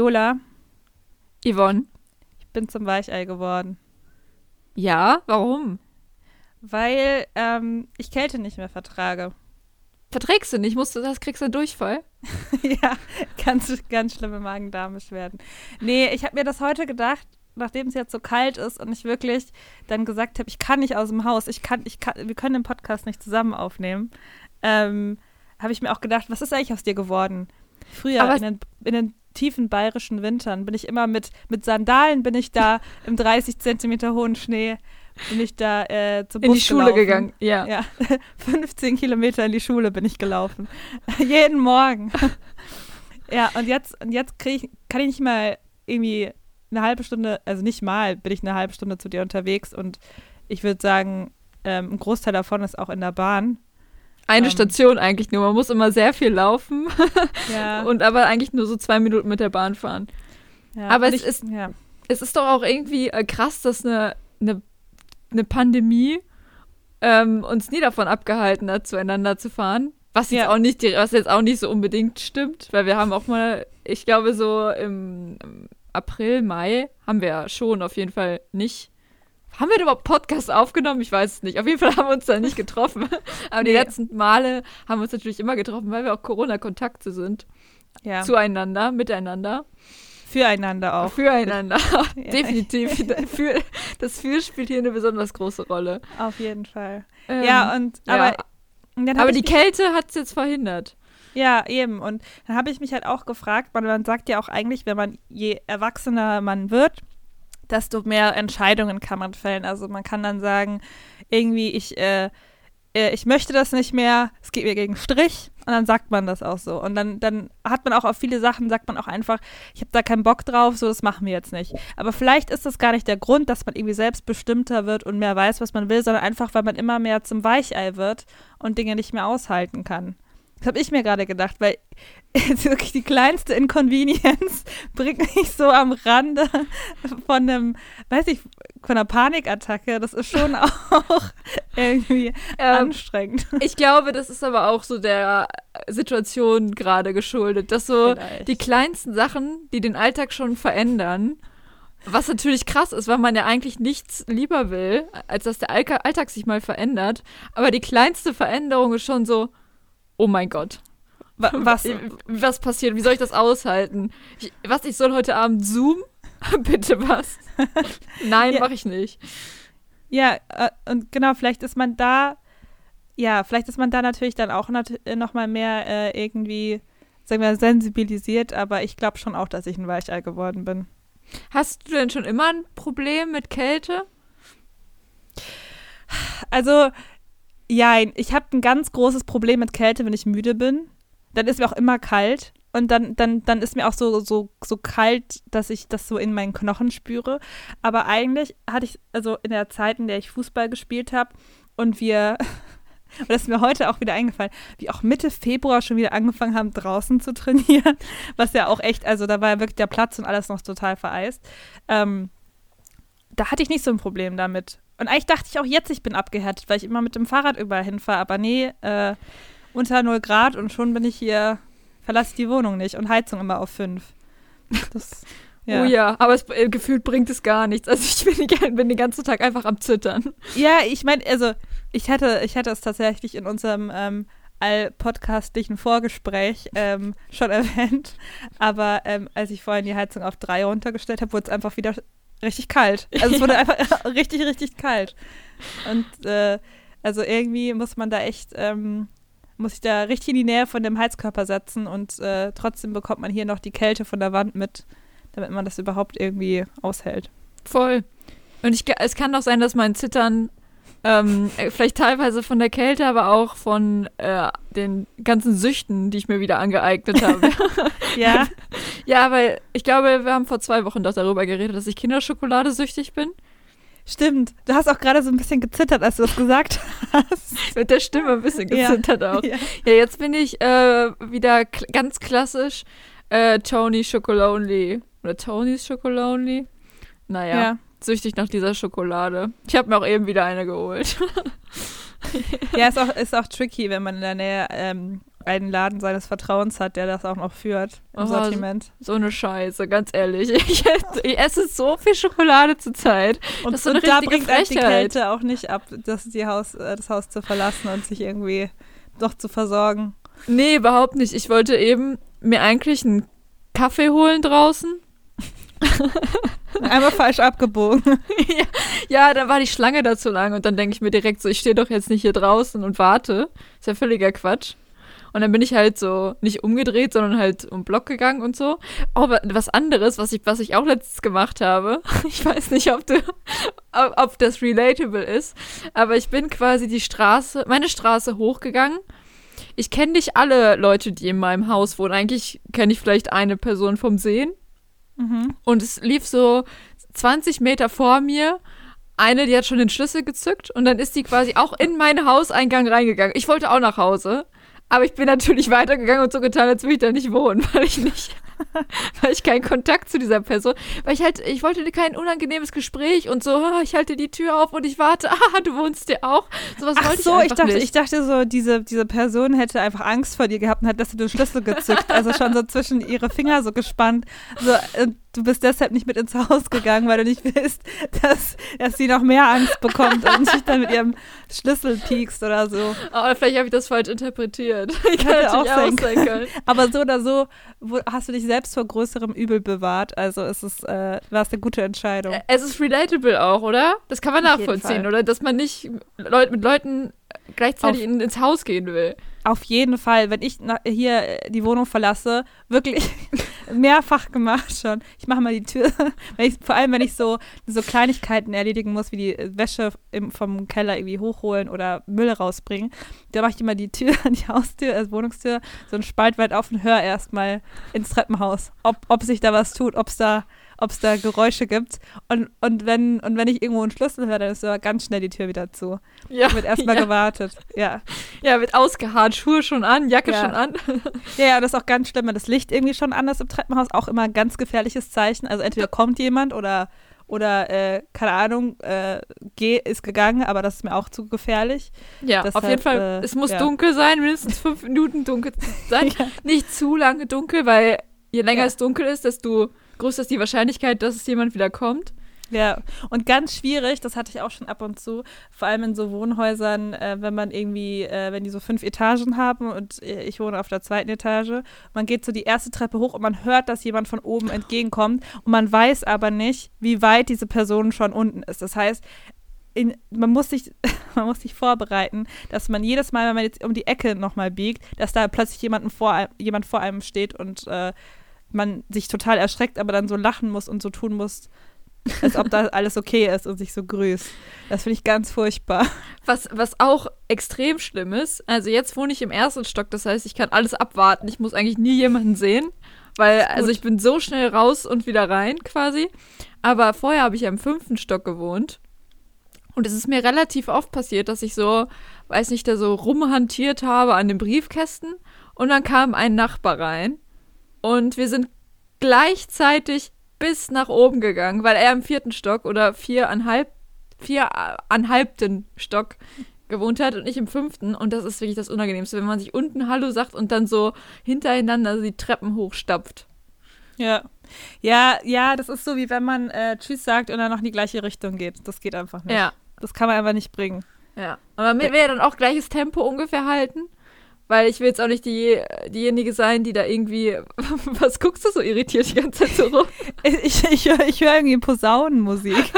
Viola, Yvonne. ich bin zum Weichei geworden. Ja, warum? Weil ähm, ich Kälte nicht mehr vertrage. Verträgst du nicht? Musst du das, kriegst du einen Durchfall? ja, ganz, ganz schlimme Magen-Darm-Beschwerden. Nee, ich habe mir das heute gedacht, nachdem es jetzt so kalt ist und ich wirklich dann gesagt habe, ich kann nicht aus dem Haus, ich kann, ich kann, wir können den Podcast nicht zusammen aufnehmen, ähm, habe ich mir auch gedacht, was ist eigentlich aus dir geworden? Früher in den, in den tiefen bayerischen Wintern bin ich immer mit, mit Sandalen, bin ich da im 30 Zentimeter hohen Schnee, bin ich da äh, zum In Bus die Schule gelaufen. gegangen. Ja. Ja, 15 Kilometer in die Schule bin ich gelaufen. Jeden Morgen. ja, und jetzt, und jetzt ich, kann ich nicht mal irgendwie eine halbe Stunde, also nicht mal, bin ich eine halbe Stunde zu dir unterwegs und ich würde sagen, ähm, ein Großteil davon ist auch in der Bahn. Eine Ähm. Station eigentlich nur. Man muss immer sehr viel laufen Ja, und aber eigentlich nur so zwei Minuten mit der Bahn fahren. ja. aber es ich, ist- ja. Es ist doch auch irgendwie äh, krass, dass eine, eine, eine Pandemie ähm, uns nie davon abgehalten hat, zueinander zu fahren. Was jetzt, Ja. auch nicht, was jetzt auch nicht so unbedingt stimmt, weil wir haben auch mal, ich glaube, so im, im April, Mai haben wir ja schon auf jeden Fall nicht. Haben wir überhaupt Podcasts aufgenommen? Ich weiß es nicht. Auf jeden Fall haben wir uns da nicht getroffen. Aber die Nee. letzten Male haben wir uns natürlich immer getroffen, weil wir auch Corona-Kontakte sind. ja. Zueinander, miteinander. füreinander auch. Füreinander. Ja. Definitiv. Für, das Für spielt hier eine besonders große Rolle. Auf jeden Fall. Ähm, ja, und ja. aber, hab aber die Kälte hat es jetzt verhindert. Ja, eben. Und dann habe ich mich halt auch gefragt, man, man sagt ja auch eigentlich, wenn man je erwachsener man wird, desto mehr Entscheidungen kann man fällen. Also man kann dann sagen, irgendwie, ich, äh, äh, ich möchte das nicht mehr, es geht mir gegen Strich. Und dann sagt man das auch so. Und dann, dann hat man auch auf viele Sachen, sagt man auch einfach, ich habe da keinen Bock drauf, so das machen wir jetzt nicht. Aber vielleicht ist das gar nicht der Grund, dass man irgendwie selbstbestimmter wird und mehr weiß, was man will, sondern einfach, weil man immer mehr zum Weichei wird und Dinge nicht mehr aushalten kann. Das habe ich mir gerade gedacht, weil jetzt wirklich die kleinste Inconvenience bringt mich so am Rande von einem, weiß ich, von einer Panikattacke. Das ist schon auch irgendwie Ähm, anstrengend. ich glaube, das ist aber auch so der Situation gerade geschuldet, dass so Vielleicht. die kleinsten Sachen, die den Alltag schon verändern, was natürlich krass ist, weil man ja eigentlich nichts lieber will, als dass der Alltag sich mal verändert. Aber die kleinste Veränderung ist schon so, oh mein Gott, Wa- Was? was passiert? Wie soll ich das aushalten? Ich, was, ich soll heute Abend Zoom? Bitte was? Nein, Ja. mache ich nicht. Ja, äh, und genau, vielleicht ist man da, ja, vielleicht ist man da natürlich dann auch nat äh, noch mal mehr äh, irgendwie, sagen wir, sensibilisiert, aber ich glaube schon auch, dass ich ein Weichei geworden bin. Hast du denn schon immer ein Problem mit Kälte? Also, ja, ich habe ein ganz großes Problem mit Kälte, wenn ich müde bin. Dann ist mir auch immer kalt. Und dann, dann, dann ist mir auch so, so, so kalt, dass ich das so in meinen Knochen spüre. Aber eigentlich hatte ich, also in der Zeit, in der ich Fußball gespielt habe und wir, und das ist mir heute auch wieder eingefallen, wie auch Mitte Februar schon wieder angefangen haben, draußen zu trainieren. Was ja auch echt, also da war ja wirklich der Platz und alles noch total vereist. Ähm, da hatte ich nicht so ein Problem damit. Und eigentlich dachte ich auch jetzt, ich bin abgehärtet, weil ich immer mit dem Fahrrad überall hinfahre. Aber nee, äh, unter 0 Grad und schon bin ich hier, verlasse ich die Wohnung nicht und Heizung immer auf 5. Das, ja. Oh ja, aber es, äh, gefühlt bringt es gar nichts. Also ich bin, die- bin den ganzen Tag einfach am Zittern. Ja, ich meine, also ich hätte, ich hätte es tatsächlich in unserem ähm, allpodcastlichen Vorgespräch ähm, schon erwähnt. Aber ähm, als ich vorhin die Heizung auf 3 runtergestellt habe, wurde es einfach wieder richtig kalt. Also es wurde einfach richtig, richtig kalt. Und äh, also irgendwie muss man da echt, ähm, muss ich da richtig in die Nähe von dem Heizkörper setzen und äh, trotzdem bekommt man hier noch die Kälte von der Wand mit, damit man das überhaupt irgendwie aushält. Voll. Und ich, es kann doch sein, dass mein Zittern ähm, äh, vielleicht teilweise von der Kälte, aber auch von äh, den ganzen Süchten, die ich mir wieder angeeignet habe. Ja, ja, weil ich glaube, wir haben vor zwei Wochen doch darüber geredet, dass ich Kinderschokolade süchtig bin. stimmt. Du hast auch gerade so ein bisschen gezittert, als du das gesagt hast. Mit der Stimme ein bisschen Ja. gezittert auch. Ja. Ja, jetzt bin ich äh, wieder kl ganz klassisch äh, Tony Chocolonely. Oder Tony's Chocolonely. Naja, Ja. Süchtig nach dieser Schokolade. Ich habe mir auch eben wieder eine geholt. Ja, ist auch, ist auch tricky, wenn man in der Nähe ähm, einen Laden seines Vertrauens hat, der das auch noch führt im Oh, Sortiment. So eine Scheiße, ganz ehrlich. Ich, esse- ich esse so viel Schokolade zurzeit. Und, Das ist so und da bringt halt die. Kälte auch nicht ab, das, die Haus, äh, das Haus zu verlassen und sich irgendwie doch zu versorgen. Nee, überhaupt nicht. Ich wollte eben mir eigentlich einen Kaffee holen draußen. Einmal falsch abgebogen. ja, ja, dann war die Schlange da zu lang und dann denke ich mir direkt so, ich stehe doch jetzt nicht hier draußen und warte. Ist ja völliger Quatsch. Und dann bin ich halt so nicht umgedreht, sondern halt um Block gegangen und so. Aber was anderes, was ich, was ich auch letztens gemacht habe, ich weiß nicht, ob du, ob, ob das relatable ist, aber ich bin quasi die Straße, meine Straße hochgegangen. Ich kenne nicht alle Leute, die in meinem Haus wohnen. Eigentlich kenne ich vielleicht eine Person vom Sehen. Und es lief so 20 Meter vor mir. Eine, die hat schon den Schlüssel gezückt und dann ist die quasi auch in meinen Hauseingang reingegangen. Ich wollte auch nach Hause, aber ich bin natürlich weitergegangen und so getan, als würde ich da nicht wohnen, weil ich nicht, weil ich keinen Kontakt zu dieser Person, weil ich halt, ich wollte kein unangenehmes Gespräch und so, ah, ich halte die Tür auf und ich warte, ah, du wohnst hier auch. Sowas Ach wollte so, ich ich dachte, nicht. ich dachte so, diese, diese Person hätte einfach Angst vor dir gehabt und hat das den Schlüssel gezückt. Also schon so zwischen ihre Finger so gespannt. So, und du bist deshalb nicht mit ins Haus gegangen, weil du nicht willst, dass, dass sie noch mehr Angst bekommt und sich dann mit ihrem Schlüssel piekst oder so. Aber vielleicht habe ich das falsch interpretiert. Ich kann Hätte auch sein sein können. Aber so oder so wo, hast du dich selbst vor größerem Übel bewahrt. Also es ist, äh, war es eine gute Entscheidung. Es ist relatable auch, oder? Das kann man Auf nachvollziehen, oder? Dass man nicht Leut mit Leuten gleichzeitig Auf- in, ins Haus gehen will. Auf jeden Fall, wenn ich hier äh, die Wohnung verlasse, wirklich mehrfach gemacht schon. Ich mache mal die Tür, ich, vor allem wenn ich so, so Kleinigkeiten erledigen muss, wie die äh, Wäsche im, vom Keller irgendwie hochholen oder Müll rausbringen, da mache ich immer die Tür, die Haustür, also Wohnungstür, so einen Spalt weit auf und höre erstmal ins Treppenhaus, ob, ob sich da was tut, ob es da ob es da Geräusche gibt. Und, und, wenn, und wenn ich irgendwo einen Schlüssel höre, dann ist aber ganz schnell die Tür wieder zu. Ja, Wird erstmal ja. gewartet. Ja. ja, wird ausgeharrt, Schuhe schon an, Jacke Ja. schon an. Ja, ja, das ist auch ganz schlimm, wenn das Licht irgendwie schon an ist im Treppenhaus. Auch immer ein ganz gefährliches Zeichen. Also entweder kommt jemand oder, oder äh, keine Ahnung, äh, geh, ist gegangen, aber das ist mir auch zu gefährlich. Ja, Deshalb, auf jeden Fall. äh, es muss ja. dunkel sein, mindestens fünf Minuten dunkel sein. Ja. Nicht zu lange dunkel, weil je länger Ja. es dunkel ist, desto größer ist die Wahrscheinlichkeit, dass es jemand wieder kommt. Ja, und ganz schwierig, das hatte ich auch schon ab und zu, vor allem in so Wohnhäusern, äh, wenn man irgendwie, äh, wenn die so fünf Etagen haben und äh, ich wohne auf der zweiten Etage, man geht so die erste Treppe hoch und man hört, dass jemand von oben entgegenkommt und man weiß aber nicht, wie weit diese Person schon unten ist. Das heißt, in, man, muss sich, man muss sich vorbereiten, dass man jedes Mal, wenn man jetzt um die Ecke nochmal biegt, dass da plötzlich jemanden vor, jemand vor einem steht und äh, man sich total erschreckt, aber dann so lachen muss und so tun muss, als ob da alles okay ist und sich so grüßt. Das finde ich ganz furchtbar. Was, was auch extrem schlimm ist, also jetzt wohne ich im ersten Stock, das heißt, ich kann alles abwarten. Ich muss eigentlich nie jemanden sehen, weil also ich bin so schnell raus und wieder rein quasi. Aber vorher habe ich ja im fünften Stock gewohnt. Und es ist mir relativ oft passiert, dass ich so, weiß nicht, da so rumhantiert habe an den Briefkästen und dann kam ein Nachbar rein und wir sind gleichzeitig bis nach oben gegangen, weil er im vierten Stock oder viereinhalb, viereinhalbten Stock gewohnt hat und ich im fünften. Und das ist wirklich das Unangenehmste, wenn man sich unten Hallo sagt und dann so hintereinander die Treppen hochstapft. Ja. Ja, ja, das ist so, wie wenn man äh, Tschüss sagt und dann noch in die gleiche Richtung geht. Das geht einfach nicht. Ja, Das kann man einfach nicht bringen. ja. Aber mir wäre dann auch gleiches Tempo ungefähr halten. Weil ich will jetzt auch nicht die, diejenige sein, die da irgendwie. Was guckst du so irritiert die ganze Zeit so rum? Ich, ich, höre ich hör irgendwie Posaunenmusik.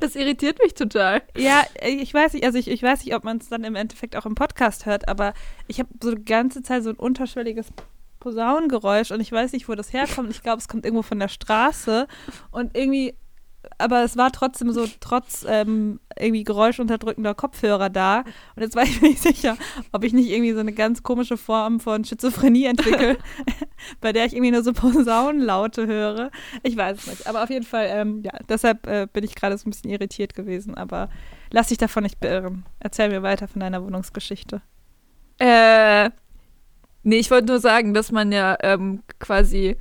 Das irritiert mich total. Ja, ich weiß nicht, also ich, ich weiß nicht, ob man es dann im Endeffekt auch im Podcast hört, aber ich habe so die ganze Zeit so ein unterschwelliges Posaunengeräusch und ich weiß nicht, wo das herkommt. Ich glaube, es kommt irgendwo von der Straße und irgendwie, aber es war trotzdem so, trotz ähm, irgendwie geräuschunterdrückender Kopfhörer da. Und jetzt war ich mir nicht sicher, ob ich nicht irgendwie so eine ganz komische Form von Schizophrenie entwickle, bei der ich irgendwie nur so Posaunenlaute höre. Ich weiß es nicht. Aber auf jeden Fall, ähm, ja, deshalb äh, bin ich gerade so ein bisschen irritiert gewesen. Aber lass dich davon nicht beirren. Erzähl mir weiter von deiner Wohnungsgeschichte. Äh, nee, ich wollte nur sagen, dass man ja ähm, quasi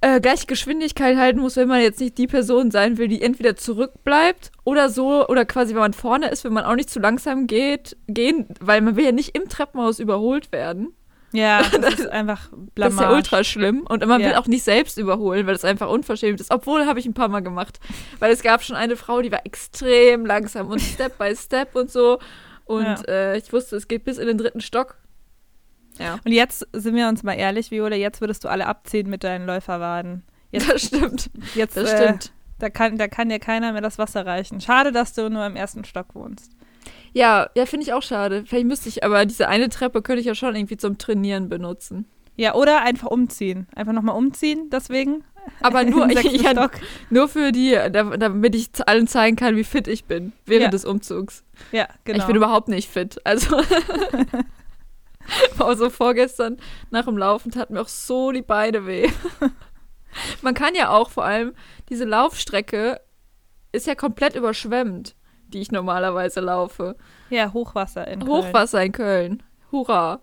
äh, gleiche Geschwindigkeit halten muss, wenn man jetzt nicht die Person sein will, die entweder zurückbleibt oder so, oder quasi, wenn man vorne ist, wenn man auch nicht zu langsam geht, gehen, weil man will ja nicht im Treppenhaus überholt werden. Ja, das ist einfach Das Blamage. ist ja ultra schlimm. Und man will Ja. auch nicht selbst überholen, weil das einfach unverschämt ist. Obwohl, habe ich ein paar Mal gemacht. Weil es gab schon eine Frau, die war extrem langsam und Step by Step und so. Und Ja. äh, ich wusste, es geht bis in den dritten Stock. Ja, Und jetzt sind wir uns mal ehrlich, Viola, jetzt würdest du alle abziehen mit deinen Läuferwaden. Jetzt, das stimmt. jetzt Das äh, stimmt. Da kann, da kann dir keiner mehr das Wasser reichen. Schade, dass du nur im ersten Stock wohnst. Ja, ja, finde ich auch schade. Vielleicht müsste ich, aber diese eine Treppe könnte ich ja schon irgendwie zum Trainieren benutzen. Ja, oder einfach umziehen. Einfach nochmal umziehen, deswegen. Aber nur, ich, ja, nur für die, da- damit ich allen zeigen kann, wie fit ich bin während Ja. des Umzugs. Ja, genau. Ich bin überhaupt nicht fit. Also war so vorgestern nach dem Laufen taten mir auch so die Beine weh. Man kann ja auch vor allem diese Laufstrecke ist ja komplett überschwemmt, die ich normalerweise laufe. ja, Hochwasser in Köln. Hochwasser in Köln. Hurra.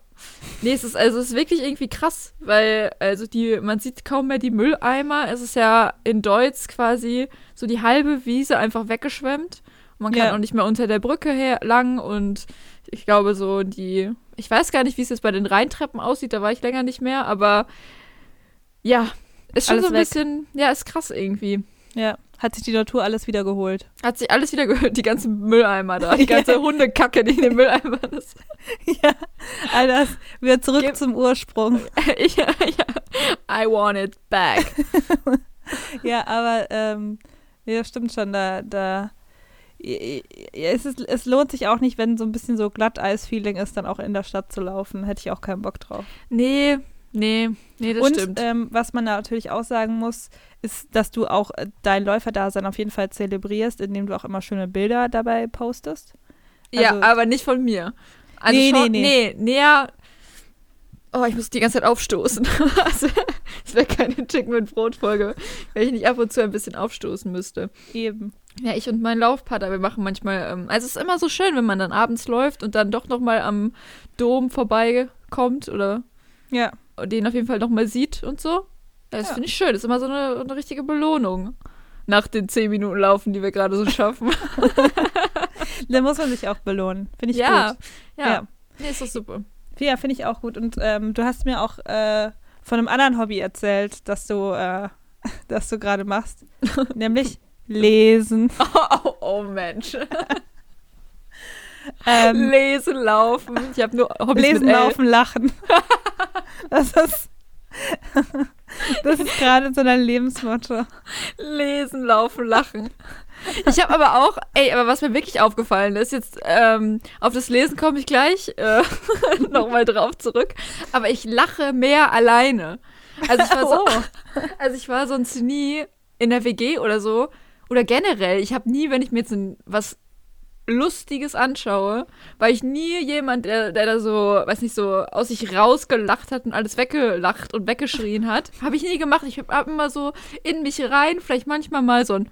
Nee, es ist also es ist wirklich irgendwie krass, weil also die man sieht kaum mehr die Mülleimer. Es ist ja in Deutsch quasi so die halbe Wiese einfach weggeschwemmt. Man kann Ja. auch nicht mehr unter der Brücke her lang und ich glaube so die ich weiß gar nicht, wie es jetzt bei den Rheintreppen aussieht, da war ich länger nicht mehr, aber ja, ist schon Alles so ein weg. bisschen, ja, ist krass irgendwie. Ja, hat sich die Natur alles wieder geholt. Hat sich alles wieder gehört, die ganzen Mülleimer da, die ganze Hundekacke, die in den Mülleimern ist. ja, all das. Wieder zurück Gib- zum Ursprung. ja, ja. I want it back. Ja, aber ähm, das stimmt schon. Da, da ja, es, ist, es lohnt sich auch nicht, wenn so ein bisschen so Glatteis-Feeling ist, dann auch in der Stadt zu laufen. Hätte ich auch keinen Bock drauf. Nee, nee, nee, das Und stimmt. ähm, was man natürlich auch sagen muss, ist, dass du auch äh, dein Läuferdasein auf jeden Fall zelebrierst, indem du auch immer schöne Bilder dabei postest. ja, also- aber nicht von mir. Also Nee, schon, nee, nee, näher. Oh, ich muss die ganze Zeit aufstoßen. also, es wäre keine Chicken mit Brot-Folge, wenn ich nicht ab und zu ein bisschen aufstoßen müsste. Eben. Ja, ich und mein Laufpartner, wir machen manchmal, ähm, also es ist immer so schön, wenn man dann abends läuft und dann doch nochmal am Dom vorbeikommt oder Ja. den auf jeden Fall nochmal sieht und so. Ja, das Ja. finde ich schön. Das ist immer so eine, eine richtige Belohnung. Nach den zehn Minuten Laufen, die wir gerade so schaffen. Da muss man sich auch belohnen. Finde ich ja, gut. ja, Ja. Nee, ist doch super. Ja, finde ich auch gut. Und ähm, du hast mir auch äh, von einem anderen Hobby erzählt, das du, äh, das du gerade machst. nämlich Lesen. Oh, oh, oh Mensch. Ähm, Lesen, laufen. Ich habe nur Hobbys lesen, laufen, lachen. das ist, das ist gerade so dein Lebensmotto. Lesen, laufen, lachen. Ich habe aber auch, ey, aber was mir wirklich aufgefallen ist, jetzt ähm, auf das Lesen komme ich gleich äh, nochmal drauf zurück, aber ich lache mehr alleine. Also ich war so, Oh. also ich war sonst nie in der WG oder so oder generell. Ich habe nie, wenn ich mir jetzt was Lustiges anschaue, weil ich nie jemand, der, der da so, weiß nicht, so aus sich rausgelacht hat und alles weggelacht und weggeschrien hat, habe ich nie gemacht. Ich habe hab immer so in mich rein, vielleicht manchmal mal so ein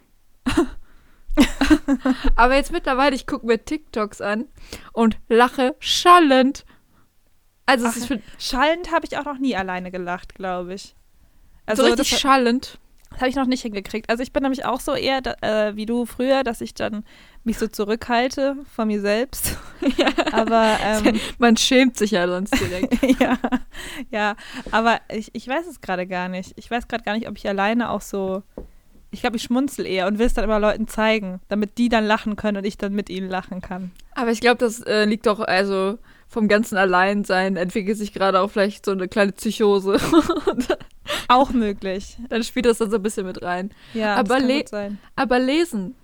Aber jetzt mittlerweile, ich gucke mir TikToks an und lache schallend. Also es Ach, ist für, Schallend habe ich auch noch nie alleine gelacht, glaube ich. so Also richtig das, schallend. das habe ich noch nicht hingekriegt. Also ich bin nämlich auch so eher äh, wie du früher, dass ich dann mich so zurückhalte von mir selbst. Aber ähm, Man schämt sich ja sonst direkt. ja, ja, aber ich, ich weiß es gerade gar nicht. Ich weiß gerade gar nicht, ob ich alleine auch so. Ich glaube, ich schmunzel eher und will es dann immer Leuten zeigen, damit die dann lachen können und ich dann mit ihnen lachen kann. Aber ich glaube, das äh, liegt doch, also vom ganzen Alleinsein entwickelt sich gerade auch vielleicht so eine kleine Psychose. Auch möglich. dann spielt das dann so ein bisschen mit rein. Ja, Aber le- gut sein. Aber lesen.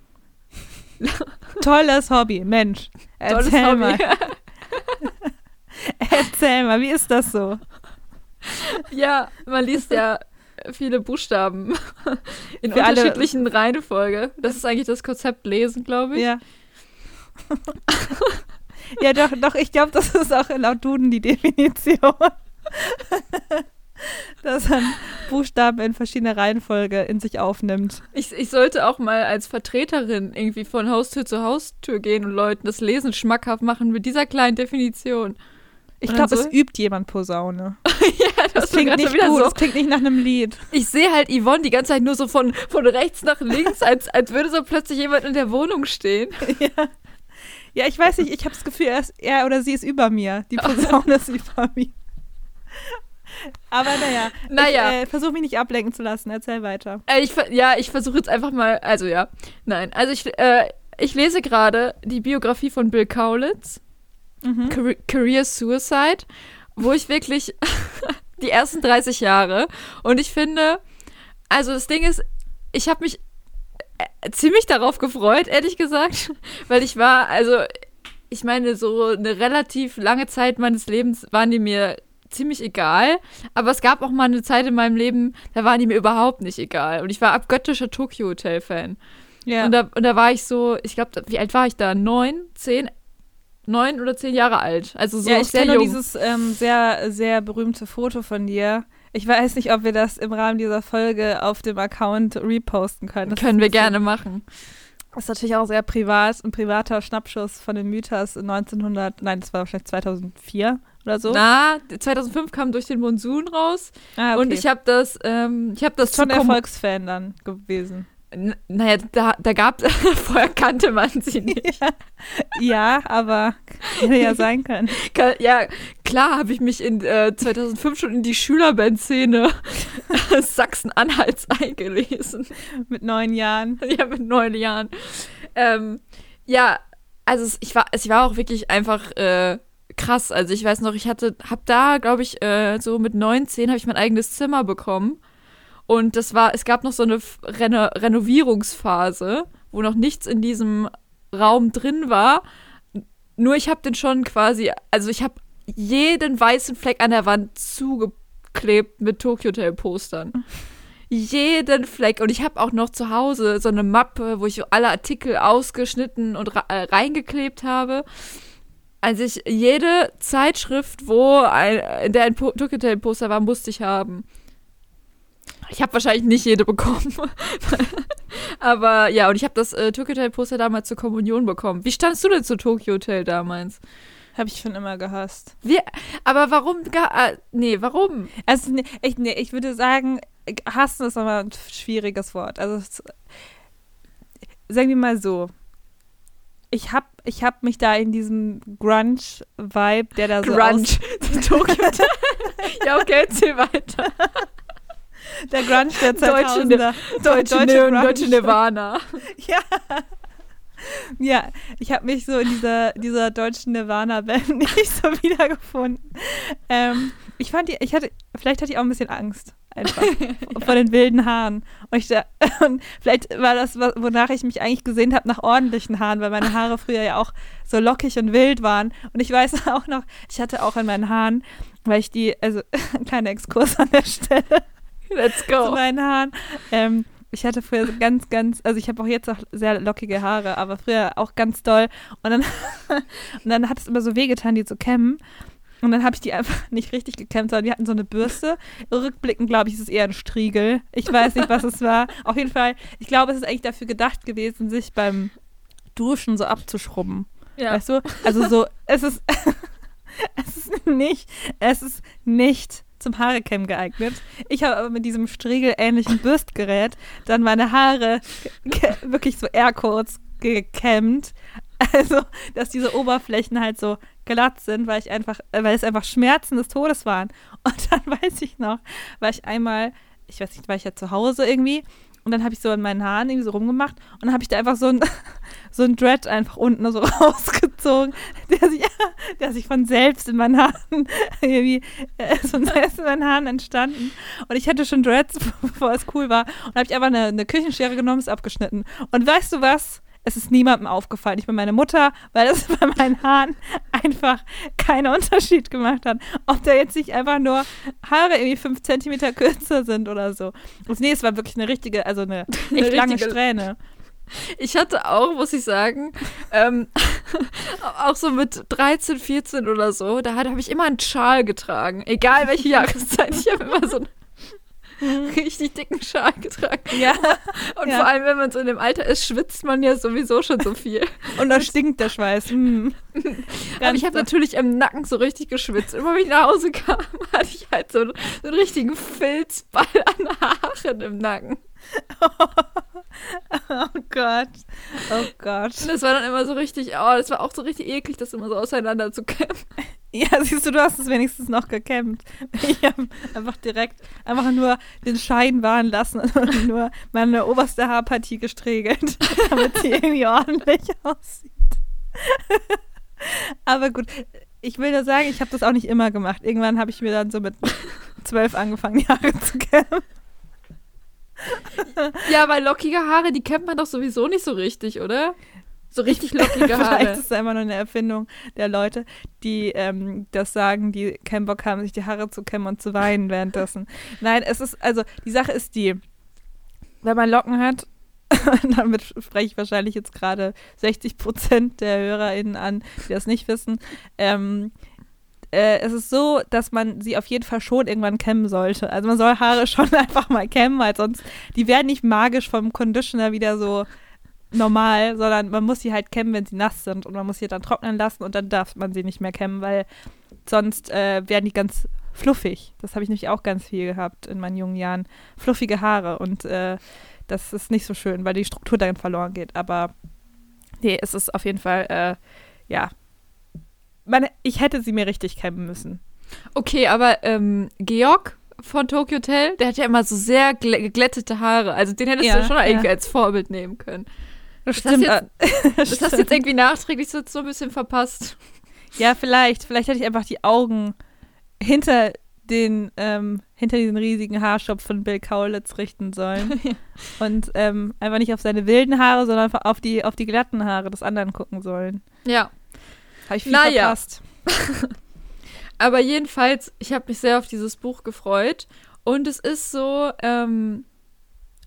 Tolles Hobby, Mensch. Tolles Erzähl Hobby. mal. Erzähl mal, wie ist das so? ja, man liest ja viele Buchstaben in Für alle- unterschiedlichen Reihenfolge. Das ist eigentlich das Konzept Lesen, glaube ich. Ja. ja, doch, doch, ich glaube, das ist auch laut Duden die Definition. Dass man Buchstaben in verschiedener Reihenfolge in sich aufnimmt. Ich, ich sollte auch mal als Vertreterin irgendwie von Haustür zu Haustür gehen und Leuten das Lesen schmackhaft machen mit dieser kleinen Definition. Ich glaube, so- es übt jemand Posaune. ja, das, Das klingt nicht gut, das klingt nicht nach einem Lied. Ich sehe halt Yvonne die ganze Zeit nur so von, von rechts nach links, als, als würde so plötzlich jemand in der Wohnung stehen. ja. ja, ich weiß nicht, ich habe das Gefühl, er, ist, er oder sie ist über mir. Die Posaune ist über mir. Aber naja, Naja. ich äh, versuche mich nicht ablenken zu lassen. Erzähl weiter. Äh, ich, ja, ich versuche jetzt einfach mal, also ja, nein, also ich, äh, ich lese gerade die Biografie von Bill Kaulitz, Mhm. Car Career Suicide, wo ich wirklich die ersten 30 Jahre und ich finde, also das Ding ist, ich habe mich äh, ziemlich darauf gefreut, ehrlich gesagt, weil ich war, also ich meine, so eine relativ lange Zeit meines Lebens waren die mir ziemlich egal, aber es gab auch mal eine Zeit in meinem Leben, da waren die mir überhaupt nicht egal und ich war abgöttischer Tokyo Hotel Fan. Ja. Und, da, und da war ich so, ich glaube, wie alt war ich da? Neun, zehn, neun oder zehn Jahre alt. Also so ja, ich sehr jung. dieses ähm, sehr, sehr berühmte Foto von dir. Ich weiß nicht, ob wir das im Rahmen dieser Folge auf dem Account reposten können. Das Können wir gerne machen. Das ist natürlich auch sehr privat, ein privater Schnappschuss von den Mythas 1900, nein, das war wahrscheinlich 2004 oder so. Na, 2005 kam durch den Monsun raus ah, okay. und ich habe das, ähm, ich habe das schon zu kom- Erfolgsfan dann gewesen. Naja, da, da gab vorher kannte man sie nicht. Ja, aber hätte ja sein können. Ja, klar habe ich mich in äh, 2005 schon in die Schülerband-Szene Sachsen-Anhalts eingelesen. Mit neun Jahren. ja, mit neun Jahren. Ähm, ja, also es, ich war, es war auch wirklich einfach äh, krass. Also ich weiß noch, ich hatte, hab da, glaube ich, äh, so mit neun, zehn habe ich mein eigenes Zimmer bekommen. Und das war, es gab noch so eine Reno Renovierungsphase, wo noch nichts in diesem Raum drin war. Nur ich habe den schon quasi, also ich habe jeden weißen Fleck an der Wand zugeklebt mit Tokyo Hotel Postern. Jeden Fleck. Und ich habe auch noch zu Hause so eine Mappe, wo ich alle Artikel ausgeschnitten und äh, reingeklebt habe. Also ich jede Zeitschrift, wo ein, in der ein Tokyo Hotel Poster war, musste ich haben. Ich habe wahrscheinlich nicht jede bekommen. Aber ja, und ich habe das äh, Tokyo Hotel Poster damals zur Kommunion bekommen. Wie standst du denn zu Tokyo Hotel damals? Habe ich schon immer gehasst. Wie, aber warum äh, nee, warum? Also, nee, ich, nee, ich würde sagen, hassen ist aber ein schwieriges Wort. Also, es, sagen wir mal so. Ich habe ich hab mich da in diesem Grunge-Vibe, der da so Grunge. Tokyo Hotel. ja, okay, erzähl weiter. der Grunge der Deutsche 2000er. Deutsche, Deutsche Grunge. Deutsche Nirvana. Ja. Ja, ich habe mich so in dieser, dieser deutschen Nirvana-Band nicht so wiedergefunden. Ähm, ich fand die, ich hatte, vielleicht hatte ich auch ein bisschen Angst. Einfach vor den wilden Haaren. Und, ich, und vielleicht war das, wonach ich mich eigentlich gesehnt habe, nach ordentlichen Haaren, weil meine Haare früher ja auch so lockig und wild waren. Und ich weiß auch noch, ich hatte auch an meinen Haaren, weil ich die, also ein kleiner Exkurs an der Stelle Let's zu go. meinen Haaren. Ähm, ich hatte früher so ganz, ganz, also ich habe auch jetzt auch sehr lockige Haare, aber früher auch ganz doll. Und dann, und dann hat es immer so wehgetan, die zu kämmen. Und dann habe ich die einfach nicht richtig gekämmt, sondern die hatten so eine Bürste. Rückblickend, glaube ich, ist es eher ein Striegel. Ich weiß nicht, was es war. Auf jeden Fall, ich glaube, es ist eigentlich dafür gedacht gewesen, sich beim Duschen so abzuschrubben. Ja. Weißt du? Also so, es ist, es ist nicht, es ist nicht zum Haarekämmen geeignet. Ich habe aber mit diesem Striegel-ähnlichen Bürstgerät dann meine Haare wirklich so eher kurz gekämmt. Also, dass diese Oberflächen halt so glatt sind, weil ich einfach, weil es einfach Schmerzen des Todes waren. Und dann weiß ich noch, war ich einmal, ich weiß nicht, war ich ja zu Hause irgendwie und dann habe ich so an meinen Haaren irgendwie so rumgemacht und dann habe ich da einfach so ein, so ein Dread einfach unten so rausgezogen, der sich, der sich von selbst in meinen Haaren irgendwie, äh, von selbst in meinen Haaren entstanden. Und ich hatte schon Dreads, bevor es cool war. Und habe ich einfach eine, eine Küchenschere genommen, ist abgeschnitten. Und weißt du was? Es ist niemandem aufgefallen, nicht bei meiner Mutter, weil es bei meinen Haaren einfach keinen Unterschied gemacht hat. Ob da jetzt nicht einfach nur Haare irgendwie fünf Zentimeter kürzer sind oder so. Und nee, es war wirklich eine richtige, also eine echt lange richtige- Strähne. Ich hatte auch, muss ich sagen, ähm, auch so mit 13, 14 oder so, da habe ich immer einen Schal getragen. Egal welche Jahreszeit. Ich habe immer so, richtig dicken Schal getragen. Ja. Und Ja. vor allem, wenn man so in dem Alter ist, schwitzt man ja sowieso schon so viel. Und da stinkt der Schweiß. Hm. Aber ich habe natürlich im Nacken so richtig geschwitzt. Immer wenn ich nach Hause kam, hatte ich halt so, einen- so einen richtigen Filzball an Haaren im Nacken. Oh Gott. Oh Gott. Und das war dann immer so richtig, oh, das war auch so richtig eklig, das immer so auseinander zu kämpfen. Ja, siehst du, du hast es wenigstens noch gekämmt. Ich habe einfach direkt, einfach nur den Schein wahren lassen und nur meine oberste Haarpartie gestriegelt, damit sie irgendwie ordentlich aussieht. Aber gut, ich will nur sagen, ich habe das auch nicht immer gemacht. Irgendwann habe ich mir dann so mit zwölf angefangen, Haare zu kämmen. Ja, weil lockige Haare, die kennt man doch sowieso nicht so richtig, oder? So richtig lockige Vielleicht Haare. ist es einfach nur eine Erfindung der Leute, die ähm, das sagen, die keinen Bock haben, sich die Haare zu kämmen und zu weinen währenddessen. Nein, es ist, also die Sache ist die, wenn man Locken hat, damit spreche ich wahrscheinlich jetzt gerade 60 Prozent der HörerInnen an, die das nicht wissen, ähm, äh, es ist so, dass man sie auf jeden Fall schon irgendwann kämmen sollte. Also man soll Haare schon einfach mal kämmen, weil sonst, die werden nicht magisch vom Conditioner wieder so normal, sondern man muss sie halt kämmen, wenn sie nass sind und man muss sie dann trocknen lassen und dann darf man sie nicht mehr kämmen, weil sonst äh, werden die ganz fluffig. Das habe ich nämlich auch ganz viel gehabt in meinen jungen Jahren. Fluffige Haare und äh, das ist nicht so schön, weil die Struktur darin verloren geht. Aber nee, es ist auf jeden Fall, äh, ja. Meine, ich hätte sie mir richtig kämmen müssen. Okay, aber ähm, Georg von Tokyo Hotel, der hat ja immer so sehr gl geglättete Haare. Also den hättest Ja, du schon ja. irgendwie als Vorbild nehmen können. Das hast äh, Das hast du jetzt irgendwie nachträglich so, so ein bisschen verpasst. Ja, vielleicht. Vielleicht hätte ich einfach die Augen hinter den, ähm, hinter diesen riesigen Haarschopf von Bill Kaulitz richten sollen. Und ähm, einfach nicht auf seine wilden Haare, sondern einfach auf die, auf die glatten Haare des anderen gucken sollen. Ja. Habe ich viel Naja. verpasst. Aber jedenfalls, ich habe mich sehr auf dieses Buch gefreut. Und es ist so, ähm,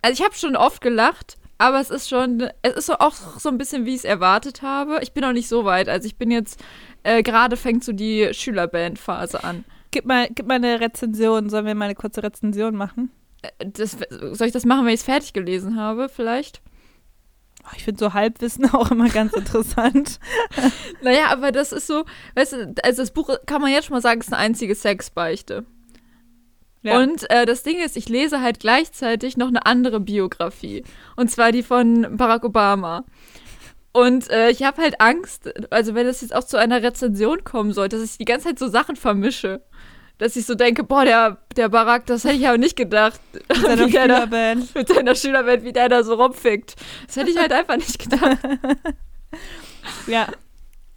also ich habe schon oft gelacht, aber es ist schon, es ist so auch so ein bisschen, wie ich es erwartet habe. Ich bin noch nicht so weit. Also ich bin jetzt, äh, gerade fängt so die Schülerbandphase an. Gib mal, gib mal eine Rezension. Sollen wir mal eine kurze Rezension machen? Äh, Das, soll ich das machen, wenn ich es fertig gelesen habe, vielleicht? Oh, Ich finde so Halbwissen auch immer ganz interessant. Naja, aber das ist so, weißt du, also das Buch kann man jetzt schon mal sagen, ist eine einzige Sexbeichte. Ja. Und äh, das Ding ist, ich lese halt gleichzeitig noch eine andere Biografie. Und zwar die von Barack Obama. Und äh, ich habe halt Angst, also wenn es jetzt auch zu einer Rezension kommen sollte, dass ich die ganze Zeit so Sachen vermische. Dass ich so denke, boah, der, der Barack, das hätte ich aber nicht gedacht. Mit seiner Schülerband. mit seiner Schülerband, wie der da so rumfickt. Das hätte ich halt einfach nicht gedacht. Ja.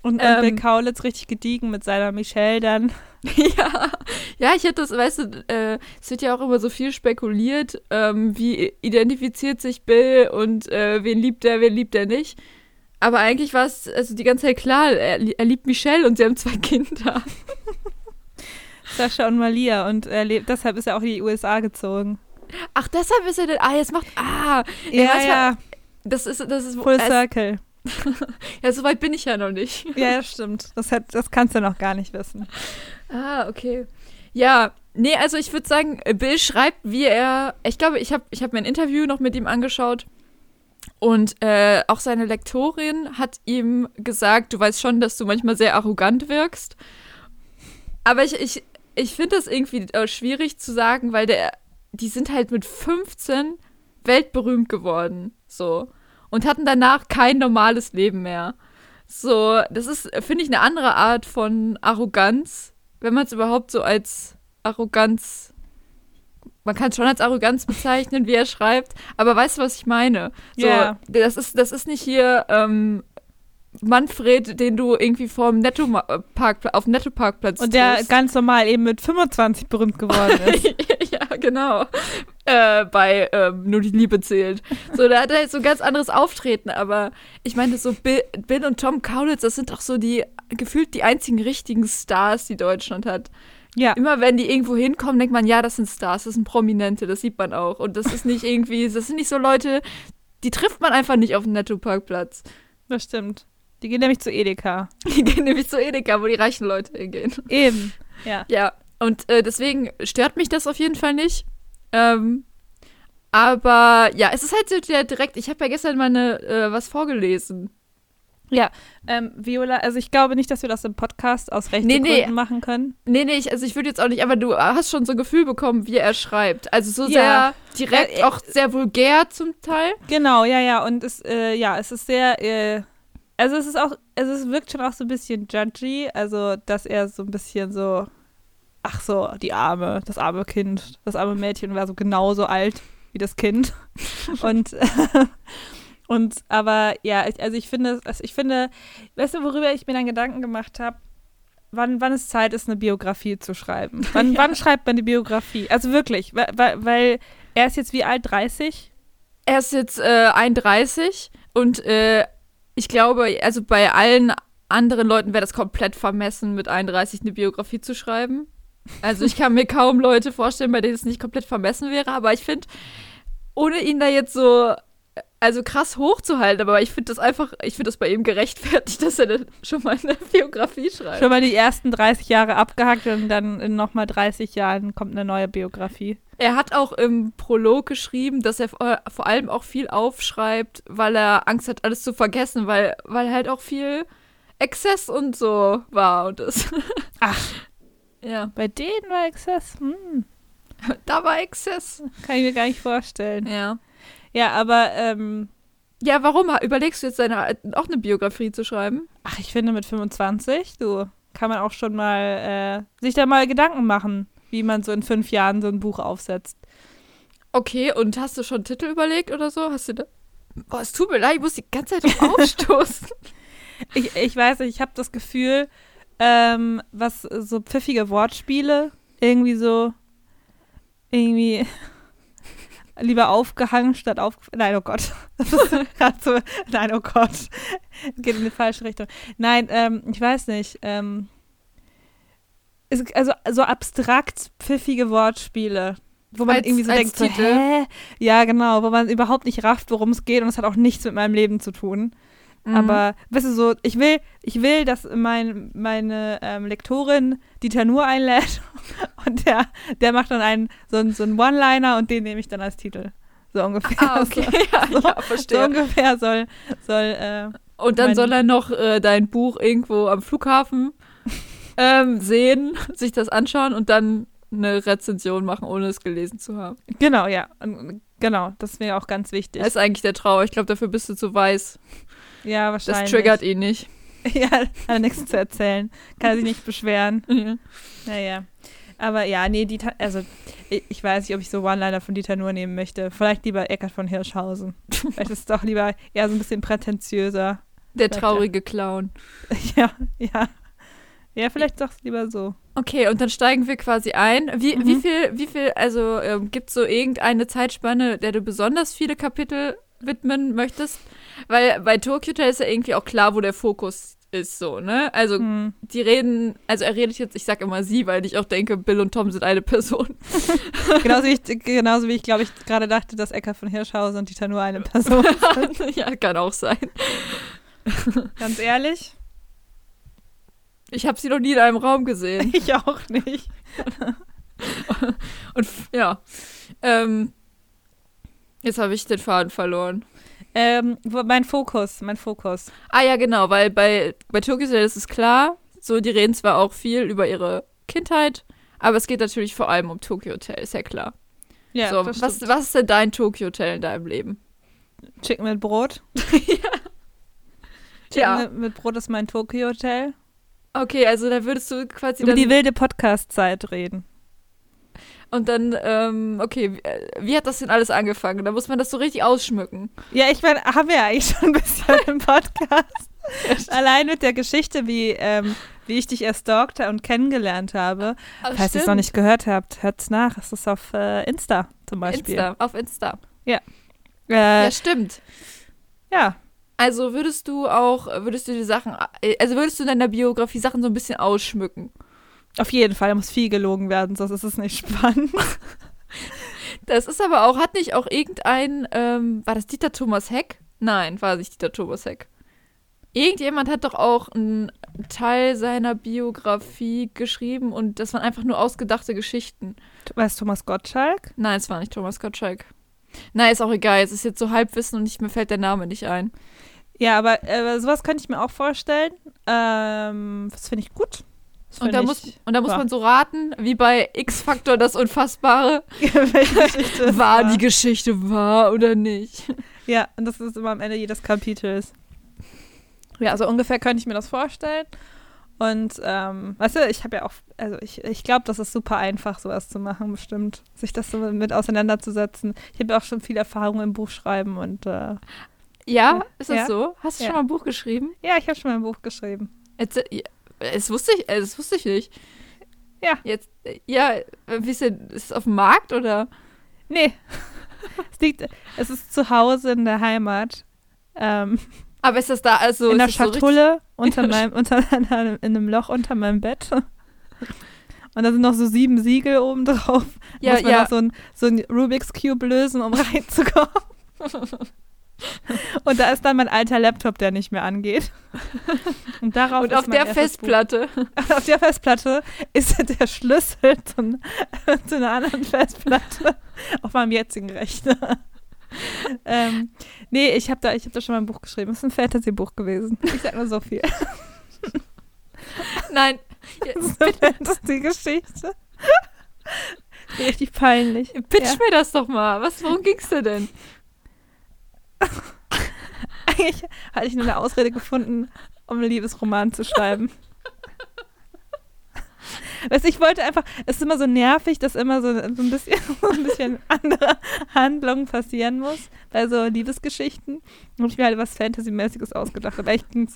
Und, und Ähm. Bill Kaulitz richtig gediegen mit seiner Michelle dann. Ja, ja, ich hätte das, weißt du, äh, es wird ja auch immer so viel spekuliert, ähm, wie identifiziert sich Bill und äh, wen liebt er, wen liebt er nicht. Aber eigentlich war es also die ganze Zeit klar, er, er liebt Michelle und sie haben zwei Kinder. Sascha und Malia. Und er lebt, deshalb ist er auch in die USA gezogen. Ach, deshalb ist er denn, ah, jetzt macht, ah, Ja, manchmal- ja. das ist, das ist, Full äh, Circle. ja, so weit bin ich ja noch nicht. Ja, ja, stimmt. Das, hat, das kannst du noch gar nicht wissen. Ah, okay. Ja, nee, also ich würde sagen, Bill schreibt, wie er. Ich glaube, ich habe ich hab mir ein Interview noch mit ihm angeschaut. Und äh, auch seine Lektorin hat ihm gesagt, du weißt schon, dass du manchmal sehr arrogant wirkst. Aber ich, ich, ich finde das irgendwie äh, schwierig zu sagen, weil der, die sind halt mit 15 weltberühmt geworden. So. Und hatten danach kein normales Leben mehr. So, das ist, finde ich, eine andere Art von Arroganz, wenn man es überhaupt so als Arroganz, man kann es schon als Arroganz bezeichnen, wie er schreibt, aber weißt du, was ich meine? So, Ja. das ist, das ist nicht hier ähm, Manfred, den du irgendwie vom Netto Park, auf dem Netto-Parkplatz Und der triffst. ganz normal eben mit 25 berühmt geworden ist. ja, genau. Äh, bei ähm, Nur die Liebe zählt. So, da hat er jetzt so ein ganz anderes Auftreten, aber ich meine, so Bill, Bill und Tom Kaulitz, das sind doch so die, gefühlt die einzigen richtigen Stars, die Deutschland hat. Ja. Immer wenn die irgendwo hinkommen, denkt man, ja, das sind Stars, das sind Prominente, das sieht man auch. Und das ist nicht irgendwie, das sind nicht so Leute, die trifft man einfach nicht auf dem Netto-Parkplatz. Das stimmt. Die gehen nämlich zu Edeka. Die gehen nämlich zu Edeka, wo die reichen Leute hingehen. Eben. Ja. Ja, und äh, deswegen stört mich das auf jeden Fall nicht. Ähm, aber ja, es ist halt so der direkt, ich habe ja gestern mal äh, was vorgelesen. Ja, ähm, Viola, also ich glaube nicht, dass wir das im Podcast aus rechten Nee, nee. Gründen machen können. Nee, nee, ich, also ich würde jetzt auch nicht, aber du hast schon so ein Gefühl bekommen, wie er schreibt. Also so Ja. sehr direkt, Äh, äh, auch sehr vulgär zum Teil. Genau, ja, ja. Und es, äh, ja, es ist sehr, äh, also es ist auch, also es wirkt schon auch so ein bisschen judgy, also dass er so ein bisschen so, ach so, die arme, das arme Kind, das arme Mädchen war so genauso alt wie das Kind. und und aber ja, also ich finde, also ich finde, weißt du, worüber ich mir dann Gedanken gemacht habe? Wann, wann es Zeit ist, eine Biografie zu schreiben? Wann, Ja. wann schreibt man die Biografie? Also wirklich, weil, weil, weil er ist jetzt wie alt? 30? Er ist jetzt äh, 31 und äh, ich glaube, also bei allen anderen Leuten wäre das komplett vermessen, mit 31 eine Biografie zu schreiben. Also ich kann mir kaum Leute vorstellen, bei denen es nicht komplett vermessen wäre, aber ich finde, ohne ihn da jetzt so also krass hochzuhalten, aber ich finde das einfach, ich finde das bei ihm gerechtfertigt, dass er schon mal eine Biografie schreibt. Schon mal die ersten 30 Jahre abgehackt und dann in nochmal 30 Jahren kommt eine neue Biografie. Er hat auch im Prolog geschrieben, dass er vor allem auch viel aufschreibt, weil er Angst hat, alles zu vergessen, weil, weil halt auch viel Exzess und so war und das. Ach. Ja, Bei denen war Exzess. Hm, da war Exzess. kann ich mir gar nicht vorstellen. Ja. Ja, aber ähm, Ja, warum? Überlegst du jetzt deine, auch eine Biografie zu schreiben? ach, ich finde mit 25, du, kann man auch schon mal äh, sich da mal Gedanken machen, wie man so in fünf Jahren so ein Buch aufsetzt. Okay, und hast du schon einen Titel überlegt oder so? Hast du da. Boah, es tut mir leid, ich muss die ganze Zeit aufstoßen. Ich, ich weiß nicht, ich habe das Gefühl, ähm, was so pfiffige Wortspiele, irgendwie so, irgendwie lieber aufgehangen statt auf. Nein, oh Gott. Das ist gerade so. Nein, oh Gott. Geht in die falsche Richtung. Nein, ähm, ich weiß nicht. Ähm, es, also so abstrakt pfiffige Wortspiele. Wo man Als- irgendwie so denkt, so, Titel? hä? Ja, genau, wo man überhaupt nicht rafft, worum es geht und es hat auch nichts mit meinem Leben zu tun. Mhm. Aber, weißt du, so, ich will, ich will, dass mein, meine ähm, Lektorin Dieter Nur einlädt und der, der macht dann einen, so, einen- so einen One-Liner und den nehme ich dann als Titel. So ungefähr. Ah, okay. Ja, So, ja, So, so verstehe. ungefähr soll, soll, äh, Und dann soll er noch äh, dein Buch irgendwo am Flughafen ähm, sehen, sich das anschauen und dann eine Rezension machen, ohne es gelesen zu haben. genau, ja. Genau, das mir auch ganz wichtig. Das ist eigentlich der Trauer. Ich glaube, dafür bist du zu weiß. Ja, Das wahrscheinlich. triggert ihn nicht. Ja, hat er nichts zu erzählen. Kann er sich nicht beschweren. Naja. Aber ja, nee, Dieter, also ich, weiß nicht, ob ich so One-Liner von Dieter Nur nehmen möchte. Vielleicht lieber Eckart von Hirschhausen. Vielleicht ist es doch lieber eher so ein bisschen prätentiöser. Der traurige Clown. Ja, ja. Ja, vielleicht doch lieber so. Okay, und dann steigen wir quasi ein. Wie, Mhm. wie viel, wie viel, also ähm, gibt es so irgendeine Zeitspanne, der du besonders viele Kapitel widmen möchtest? Weil bei Tokyo Hotel ist ja irgendwie auch klar, wo der Fokus ist, so, ne? Also Hm. die reden, also er redet jetzt, ich sag immer sie, weil ich auch denke, Bill und Tom sind eine Person. Genauso wie ich, genauso wie ich glaube ich, gerade dachte, dass Eckart von Hirschhausen und Dieter Nur eine Person sind. ja, kann auch sein. Ganz ehrlich, Ich habe sie noch nie in einem Raum gesehen. ich auch nicht. Und ja. Ähm, jetzt habe ich den Faden verloren. Ähm, mein Fokus, mein Fokus. Ah ja, genau, weil bei, bei Tokyo Hotel ist es klar, so die reden zwar auch viel über ihre Kindheit, aber es geht natürlich vor allem um Tokyo Hotel, ist ja klar. Ja, so, das was, stimmt. was ist denn dein Tokyo Hotel in deinem Leben? Chicken mit Brot. Chicken Ja. mit, mit Brot ist mein Tokyo-Hotel. Okay, also da würdest du quasi Über die wilde Podcast-Zeit reden. Und dann ähm, okay, wie, äh, wie hat das denn alles angefangen? Da muss man das so richtig ausschmücken. Ja, ich meine, haben wir ja eigentlich schon ein bisschen im Podcast. Allein mit der Geschichte, wie, ähm, wie ich dich erstalkt und kennengelernt habe. Ach, Falls ihr es noch nicht gehört habt, hört's nach. Es ist auf äh, Insta zum Beispiel. Insta, auf Insta. Äh, Ja, stimmt. ja, Also würdest du auch, würdest du die Sachen, äh, also würdest du in deiner Biografie Sachen so ein bisschen ausschmücken? Auf jeden Fall muss viel gelogen werden, sonst ist es nicht spannend. Das ist aber auch, hat nicht auch irgendein, ähm, war das Dieter Thomas Heck? Nein, war nicht Dieter Thomas Heck. irgendjemand hat doch auch einen Teil seiner Biografie geschrieben und das waren einfach nur ausgedachte Geschichten. Weißt Thomas Gottschalk? Nein, es war nicht Thomas Gottschalk. Nein, ist auch egal. Es ist jetzt so Halbwissen und ich, mir fällt der Name nicht ein. Ja, aber äh, sowas könnte ich mir auch vorstellen. Ähm, das finde ich gut. Und da, muss, und da muss man so raten, wie bei X-Factor das Unfassbare. Es War die Geschichte wahr oder nicht? Ja, und das ist immer am Ende jedes Kapitels. Ja, also ungefähr könnte ich mir das vorstellen. Und ähm, weißt du, ich habe ja auch, also ich, ich glaube, das ist super einfach, sowas zu machen, bestimmt. Sich das so mit auseinanderzusetzen. Ich habe ja auch schon viel Erfahrung im Buchschreiben und äh, Ja, ist das Ja. so? Hast du Ja. schon mal ein Buch geschrieben? ja, ich habe schon mal ein Buch geschrieben. Erzähl, das wusste ich, äh, das wusste ich nicht. Ja. Jetzt, äh, ja, äh, wie ist denn, ist es auf dem Markt oder? Nee. es liegt, es ist zu Hause in der Heimat. Ähm, Aber ist das da, also in der ist das so Schatulle unter meinem, unter in einem Loch unter meinem Bett. Und da sind noch so sieben Siegel oben drauf. Ja, Muss man ja. noch so ein, so ein Rubik's Cube lösen, um reinzukommen. Und da ist dann mein alter Laptop, der nicht mehr angeht. Und darauf Und ist auf mein der. Festplatte. Auf der Festplatte ist der Schlüssel zu, zu einer anderen Festplatte auf meinem jetzigen Rechner. ähm, nee, ich habe da, ich hab da schon mal ein Buch geschrieben. Es ist ein Fantasy-Buch gewesen. Ich sag nur so viel. Nein, Das ist eine Fantasy-Geschichte. Richtig peinlich. pitch Ja. mir das doch mal. Was, worum ging's dir denn? Eigentlich hatte ich nur eine Ausrede gefunden, um einen Liebesroman zu schreiben. Weißt, du, ich wollte einfach, es ist immer so nervig, dass immer so, so, ein, bisschen, so ein bisschen andere Handlung passieren muss bei so Liebesgeschichten. Und ich mir halt was Fantasy-mäßiges ausgedacht. Aber echt ging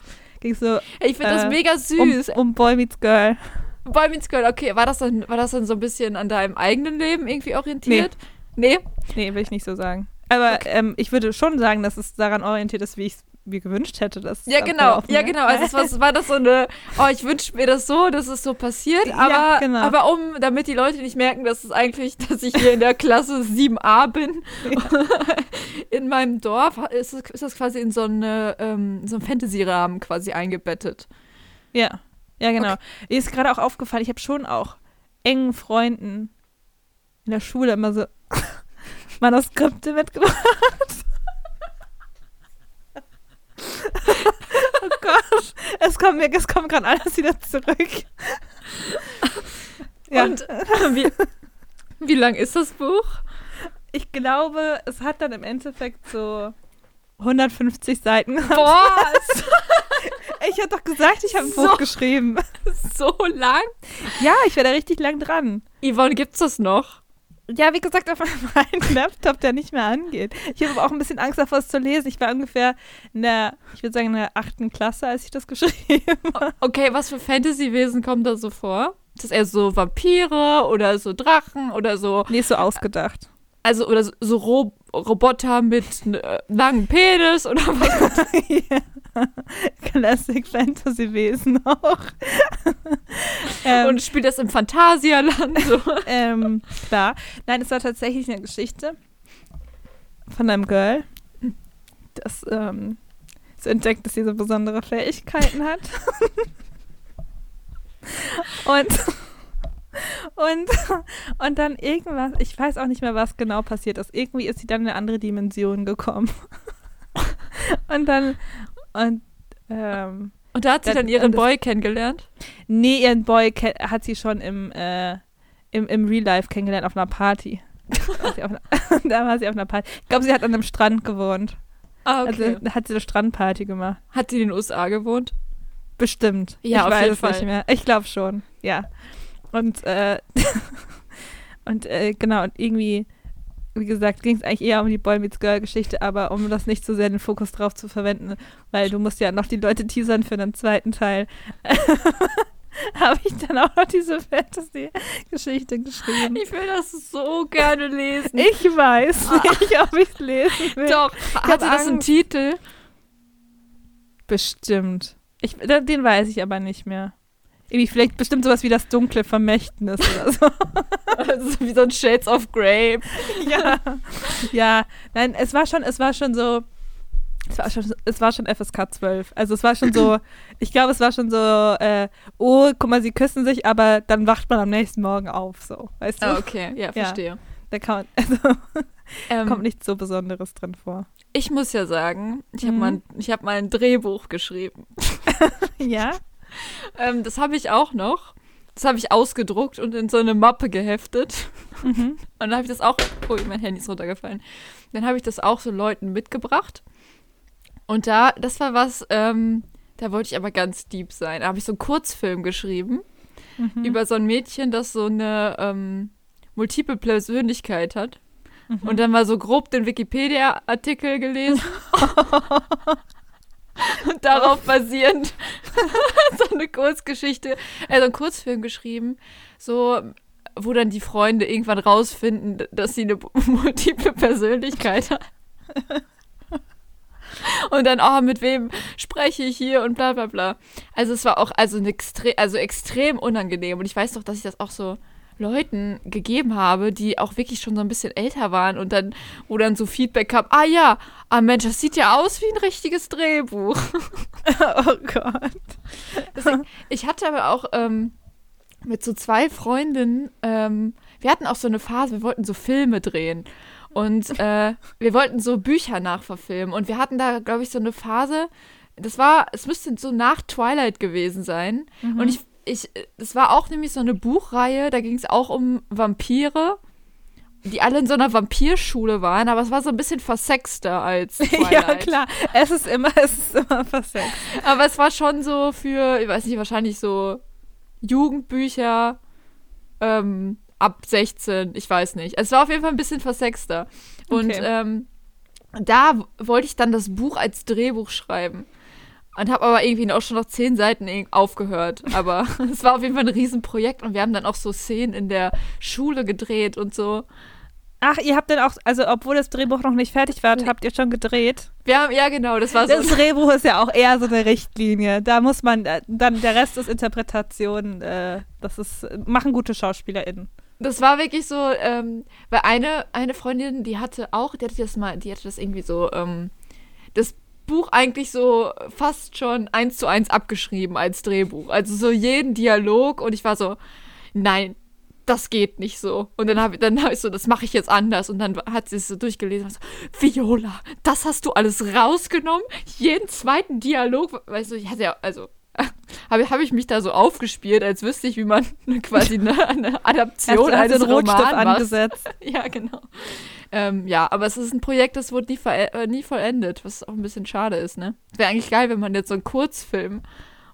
es so Ich finde das Äh, mega um, süß. um Boy Meets Girl. Boy Meets Girl, okay, war das, dann, war das dann so ein bisschen an deinem eigenen Leben irgendwie orientiert? Nee. Nee, will ich nicht so sagen. Aber ähm, ich würde schon sagen, dass es daran orientiert ist, wie ich es mir gewünscht hätte. Dass es Ja, genau, ja, genau. Also es war, war das so eine, oh, ich wünsche mir das so, dass es so passiert, Ja, aber, genau. aber um, damit die Leute nicht merken, dass es eigentlich, dass ich hier in der Klasse 7a bin, in meinem Dorf, ist, es- ist das quasi in so, eine, ähm, so einen Fantasy-Rahmen quasi eingebettet. Ja, ja, genau. Mir ist gerade auch aufgefallen, ich habe schon auch engen Freunden in der Schule immer so Manuskripte mitgebracht. oh Gott, es kommt mir, es kommt gerade alles wieder zurück. ja, Und wie, wie lang ist das Buch? ich glaube, es hat dann im Endeffekt so 150 Seiten gehabt. Boah, Ich habe doch gesagt, ich habe ein So. Buch geschrieben. so lang? Ja, ich wäre da richtig lang dran. Yvonne, gibt's das noch? Ja, wie gesagt, auf meinem Laptop, der nicht mehr angeht. Ich habe aber auch ein bisschen Angst davor, es zu lesen. Ich war ungefähr in der, ich würde sagen, in der achten Klasse, als ich das geschrieben habe. Okay, was für Fantasy-Wesen kommt da so vor? Ist das eher so Vampire oder so Drachen oder so Nee, so ausgedacht. Also, oder so, so Roboter mit äh, langem Penis oder was? ja. Classic Fantasy Wesen auch. ähm, Und spielt das im Phantasialand? So. ähm, klar. Nein, es war tatsächlich eine Geschichte von einem Girl, das ähm, so entdeckt, dass sie so besondere Fähigkeiten hat. und, und, und dann irgendwas, ich weiß auch nicht mehr, was genau passiert ist. Irgendwie ist sie dann in eine andere Dimension gekommen. und dann, und, ähm, Und da hat sie Das- dann ihren Boy kennengelernt. Nee, ihren Boy ke- hat sie schon im, äh, im, im Real Life kennengelernt auf einer Party. Da war sie auf einer, da war sie auf einer Party. Ich glaube, sie hat an einem Strand gewohnt. Ah, Also da hat sie eine Strandparty gemacht. hat sie in den USA gewohnt? Bestimmt. Ja, ich auf weiß jeden es Fall. nicht mehr. Ich glaube schon, ja. Und, äh, und äh, genau, und irgendwie, wie gesagt, ging es eigentlich eher um die Boy Meets Girl Geschichte, aber um das nicht so sehr den Fokus drauf zu verwenden, weil du musst ja noch die Leute teasern für den zweiten Teil, habe ich dann auch noch diese Fantasy-Geschichte geschrieben. Ich will das so gerne lesen. Ich weiß nicht, ob ich es lesen will. Doch. hab Hat sie das einen. Titel? Bestimmt. Ich, den weiß ich aber nicht mehr. Irgendwie vielleicht bestimmt sowas wie das dunkle Vermächtnis oder so. Also wie so ein Shades of Grey. ja. Ja, nein, es war schon, es war schon so, Es war schon, es war schon FSK 12. Also es war schon so, ich glaube, es war schon so, äh, oh, guck mal, sie küssen sich, aber dann wacht man am nächsten Morgen auf, so, weißt du? Ah, okay, ja, verstehe. Da kann also, ähm, kommt nichts so Besonderes drin vor. Ich muss ja sagen, ich habe mhm. mal, hab mal ein Drehbuch geschrieben. ja? ähm, das habe ich auch noch. Das habe ich ausgedruckt und in so eine Mappe geheftet. Mhm. Und dann habe ich das auch. Oh, mein Handy ist runtergefallen. Dann habe ich das auch so Leuten mitgebracht. Und da, das war was, ähm, da wollte ich aber ganz deep sein. Da habe ich so einen Kurzfilm geschrieben mhm. über so ein Mädchen, das so eine ähm, multiple Persönlichkeit hat. Mhm. Und dann mal so grob den Wikipedia-Artikel gelesen. und darauf basierend so eine Kurzgeschichte, also einen Kurzfilm geschrieben, so wo dann die Freunde irgendwann rausfinden, dass sie eine multiple Persönlichkeit hat. Und dann, oh, mit wem spreche ich hier und bla bla bla. Also es war auch also, extre also extrem unangenehm. Und ich weiß doch, dass ich das auch so Leuten gegeben habe, die auch wirklich schon so ein bisschen älter waren und dann, wo dann so Feedback kam, ah ja, ah Mensch, das sieht ja aus wie ein richtiges Drehbuch. oh Gott. Deswegen, ich hatte aber auch ähm, mit so zwei Freundinnen, ähm, wir hatten auch so eine Phase, wir wollten so Filme drehen. Und äh, wir wollten so Bücher nachverfilmen. Und wir hatten da, glaube ich, so eine Phase, das war, es müsste so nach Twilight gewesen sein. Mhm. Und ich ich, es war auch nämlich so eine Buchreihe, da ging es auch um Vampire, die alle in so einer Vampirschule waren, aber es war so ein bisschen versexter als Twilight. ja, klar. Es ist immer, es ist immer versext. Aber es war schon so für, ich weiß nicht, wahrscheinlich so Jugendbücher ähm, ab 16, ich weiß nicht. Es war auf jeden Fall ein bisschen versexter. Und okay. ähm, da wollte ich dann das Buch als Drehbuch schreiben. Und habe aber irgendwie auch schon noch zehn Seiten aufgehört. Aber es war auf jeden Fall ein Riesenprojekt und wir haben dann auch so Szenen in der Schule gedreht und so. Ach, ihr habt dann auch, also obwohl das Drehbuch noch nicht fertig war, nee. habt ihr schon gedreht? Wir haben, ja genau, das war so. Das Drehbuch ist ja auch eher so eine Richtlinie. Da muss man, äh, dann der Rest ist Interpretation, äh, das ist, machen gute SchauspielerInnen. Das war wirklich so, ähm, weil eine, eine Freundin, die hatte auch, die hatte das mal, die hatte das irgendwie so, ähm, das Buch eigentlich so fast schon eins zu eins abgeschrieben als Drehbuch. Also so jeden Dialog und ich war so, nein, das geht nicht so. Und dann habe dann hab ich so, das mache ich jetzt anders. Und dann hat sie es so durchgelesen und so, Viola, das hast du alles rausgenommen? Jeden zweiten Dialog, weißt du, ich hatte ja, also habe hab ich mich da so aufgespielt, als wüsste ich, wie man quasi eine, eine Adaption eines also Romans angesetzt. ja, genau. Ähm, ja, aber es ist ein Projekt, das wurde nie, äh, nie vollendet, was auch ein bisschen schade ist, ne? Wäre eigentlich geil, wenn man jetzt so einen Kurzfilm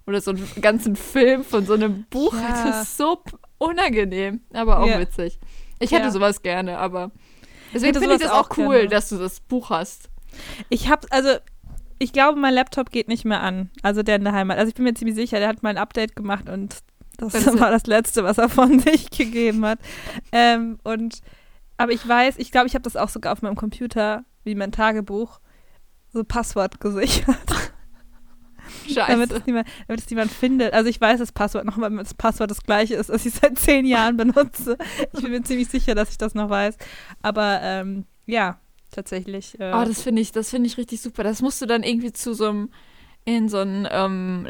oder so einen ganzen Film von so einem Buch ja. hätte. Das ist so unangenehm, aber auch ja. witzig. Ich hätte ja. sowas gerne, aber deswegen finde ich das auch cool, gerne. dass du das Buch hast. Ich habe, also ich glaube, mein Laptop geht nicht mehr an. Also der in der Heimat. Also ich bin mir ziemlich sicher, der hat mal ein Update gemacht und das, das war das Letzte, was er von sich gegeben hat. Ähm, und aber ich weiß, ich glaube, ich habe das auch sogar auf meinem Computer, wie mein Tagebuch, so Passwort gesichert. Scheiße. damit, es niemand, damit es niemand findet. Also ich weiß das Passwort noch, weil das Passwort das gleiche ist, das ich seit zehn Jahren benutze. Ich bin mir ziemlich sicher, dass ich das noch weiß. Aber ähm, ja, tatsächlich. Äh, oh, das finde ich, das ich richtig super. Das musst du dann irgendwie zu so einem in so einen ähm,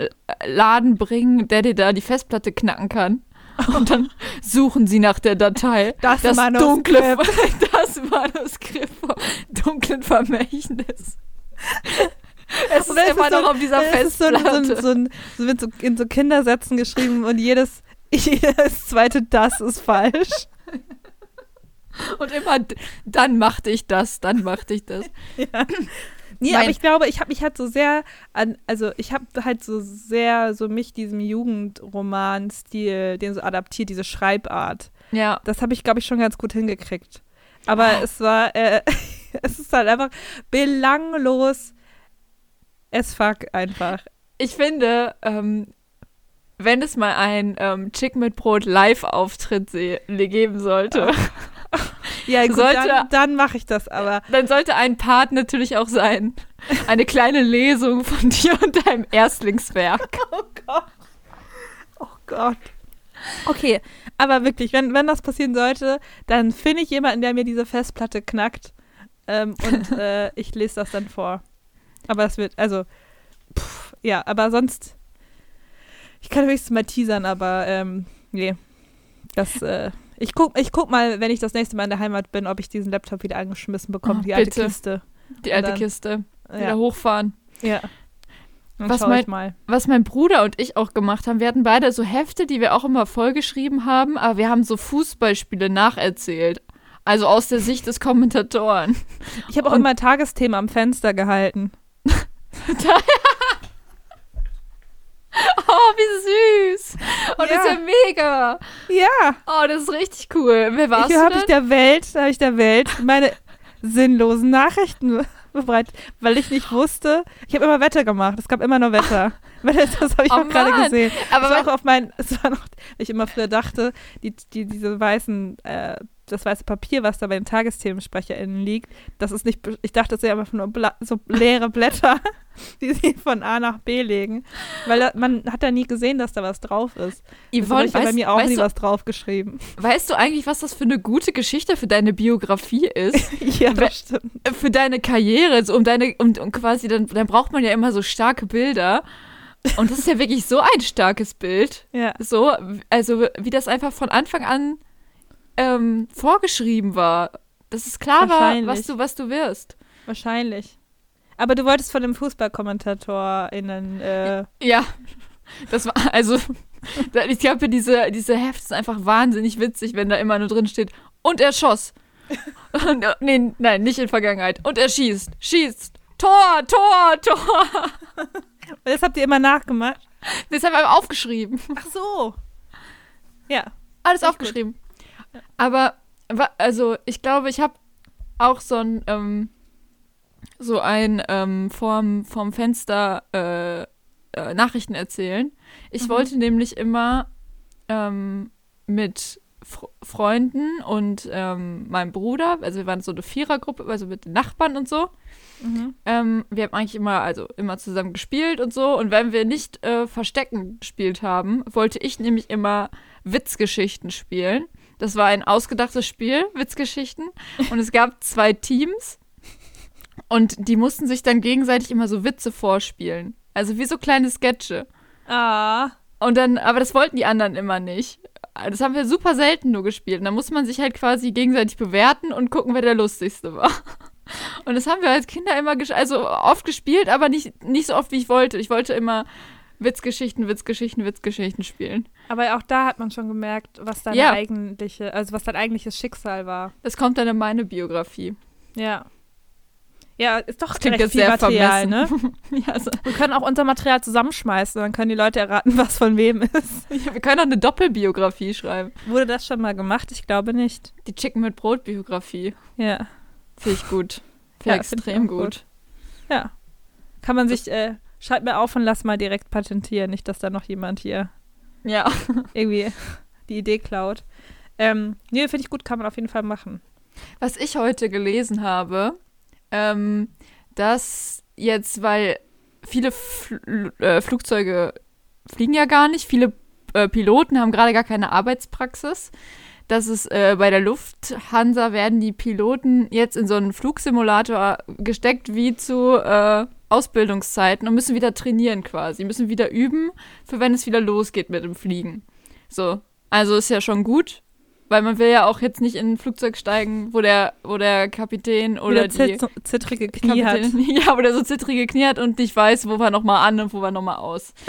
Laden bringen, der dir da die Festplatte knacken kann. Und dann suchen sie nach der Datei. Das, das dunkle, das Manuskript vom dunklen Vermächtnis. Es ist immer noch auf dieser Festplatte. So, so, so, so, wird so in so Kindersätzen geschrieben und jedes, jedes zweite das ist falsch. Und immer, dann machte ich das, dann machte ich das. Ja. Nee, mein aber ich glaube, ich habe mich halt so sehr an, also ich habe halt so sehr so mich diesem Jugendroman-Stil, den so adaptiert, diese Schreibart. Ja. Das habe ich, glaube ich, schon ganz gut hingekriegt. Aber oh. es war, äh, es ist halt einfach belanglos as fuck einfach. Ich finde, ähm, wenn es mal ein ähm, Chick mit Brot Live-Auftritt geben sollte. ja, gut, sollte, dann, dann mache ich das aber. Dann sollte ein Part natürlich auch sein. Eine kleine Lesung von dir und deinem Erstlingswerk. Oh Gott. Oh Gott. Okay, aber wirklich, wenn, wenn das passieren sollte, dann finde ich jemanden, der mir diese Festplatte knackt ähm, und äh, ich lese das dann vor. Aber das wird, also, pff, ja, aber sonst, ich kann höchstens mal teasern, aber, ähm, nee. Das, äh, ich guck, ich guck mal, wenn ich das nächste Mal in der Heimat bin, ob ich diesen Laptop wieder angeschmissen bekomme, Oh, die alte bitte. Kiste. Die alte dann- Kiste. Wieder Ja, hochfahren. ja. Dann Was mein-. Was mein Bruder und ich auch gemacht haben, wir hatten beide so Hefte, die wir auch immer vollgeschrieben haben, aber wir haben so Fußballspiele nacherzählt. Also aus der Sicht des Kommentatoren. Ich habe auch Und- immer Tagesthemen am Fenster gehalten. Oh, wie süß. Und das ist Ja. mega. Ja, Oh, das ist richtig cool. Wer warst hier du habe ich der Welt, da habe ich der Welt meine sinnlosen Nachrichten bereitet, weil ich nicht wusste. Ich habe immer Wetter gemacht. Es gab immer nur Wetter. Das habe ich Oh auch gerade gesehen. Aber es war auch auf mein, es war noch, ich immer früher dachte, die, die, diese weißen, äh, das weiße Papier, was da bei den TagesthemensprecherInnen liegt, das ist nicht, ich dachte, das wäre einfach nur Bla so leere Blätter, die sie von A nach B legen. Weil da, man hat da nie gesehen, dass da was drauf ist. Yvonne, ich ja bei weißt, mir auch nie weißt, was draufgeschrieben. du, weißt du eigentlich, was das für eine gute Geschichte für deine Biografie ist? ja, das stimmt. Äh, für deine Karriere, so um deine, um, um quasi, dann, dann braucht man ja immer so starke Bilder. Und das ist ja wirklich so ein starkes Bild. Ja. So, also wie das einfach von Anfang an ähm, vorgeschrieben war. Dass es klar war, was du, was du wirst. Wahrscheinlich. Aber du wolltest von dem FußballkommentatorInnen, äh, Ja, das war, also, ich glaube, diese, diese Heft ist einfach wahnsinnig witzig, wenn da immer nur drin steht, und er schoss. Und, äh, nee, nein, nicht in Vergangenheit. Und er schießt, schießt, Tor, Tor, Tor. das habt ihr immer nachgemacht. Das haben wir aufgeschrieben. Ach so. Ja. Alles aufgeschrieben. Aber, also, ich glaube, ich habe auch so ein, ähm, so ein ähm, vorm, vorm Fenster äh, äh, Nachrichten erzählen. Ich Mhm. wollte nämlich immer ähm, mit Fr Freunden und ähm, meinem Bruder, also wir waren so eine Vierergruppe, also mit den Nachbarn und so. Mhm. Ähm, wir haben eigentlich immer, also immer zusammen gespielt und so. Und wenn wir nicht äh, Verstecken gespielt haben, wollte ich nämlich immer Witzgeschichten spielen. Das war ein ausgedachtes Spiel, Witzgeschichten. Und es gab zwei Teams. Und die mussten sich dann gegenseitig immer so Witze vorspielen. Also wie so kleine Sketche. Ah. Und dann, aber das wollten die anderen immer nicht. Das haben wir super selten nur gespielt. Und da muss man sich halt quasi gegenseitig bewerten und gucken, wer der lustigste war. Und das haben wir als Kinder immer, also oft gespielt, aber nicht, nicht so oft, wie ich wollte. Ich wollte immer Witzgeschichten, Witzgeschichten, Witzgeschichten spielen. Aber auch da hat man schon gemerkt, was deine Ja. eigentliche, also was dein eigentliches Schicksal war. Das kommt dann in meine Biografie. Ja. Ja, ist doch Das recht jetzt viel sehr Material, ne? vermessen. ja, also, Wir können auch unser Material zusammenschmeißen, dann können die Leute erraten, was von wem ist. wir können auch eine Doppelbiografie schreiben. Wurde das schon mal gemacht? Ich glaube nicht. Die Chicken mit Brot Biografie. Ja. Finde ich gut. Finde Ja, extrem gut. gut. Ja. Kann man sich, äh, schreib mir auf und lass mal direkt patentieren, nicht, dass da noch jemand hier Ja. irgendwie die Idee klaut. Ähm, nee, finde ich gut, kann man auf jeden Fall machen. Was ich heute gelesen habe, ähm, dass jetzt, weil viele Fl äh, Flugzeuge fliegen ja gar nicht, viele äh, Piloten haben gerade gar keine Arbeitspraxis, dass es äh, bei der Lufthansa werden die Piloten jetzt in so einen Flugsimulator gesteckt wie zu äh, Ausbildungszeiten und müssen wieder trainieren quasi, müssen wieder üben, für wenn es wieder losgeht mit dem Fliegen. So, also ist ja schon gut, weil man will ja auch jetzt nicht in ein Flugzeug steigen, wo der, wo der Kapitän oder Oder die zit zittrige Knie hat. Kapitänin, ja, wo der so zittrige Knie hat und nicht weiß, wo war nochmal an und wo war nochmal aus.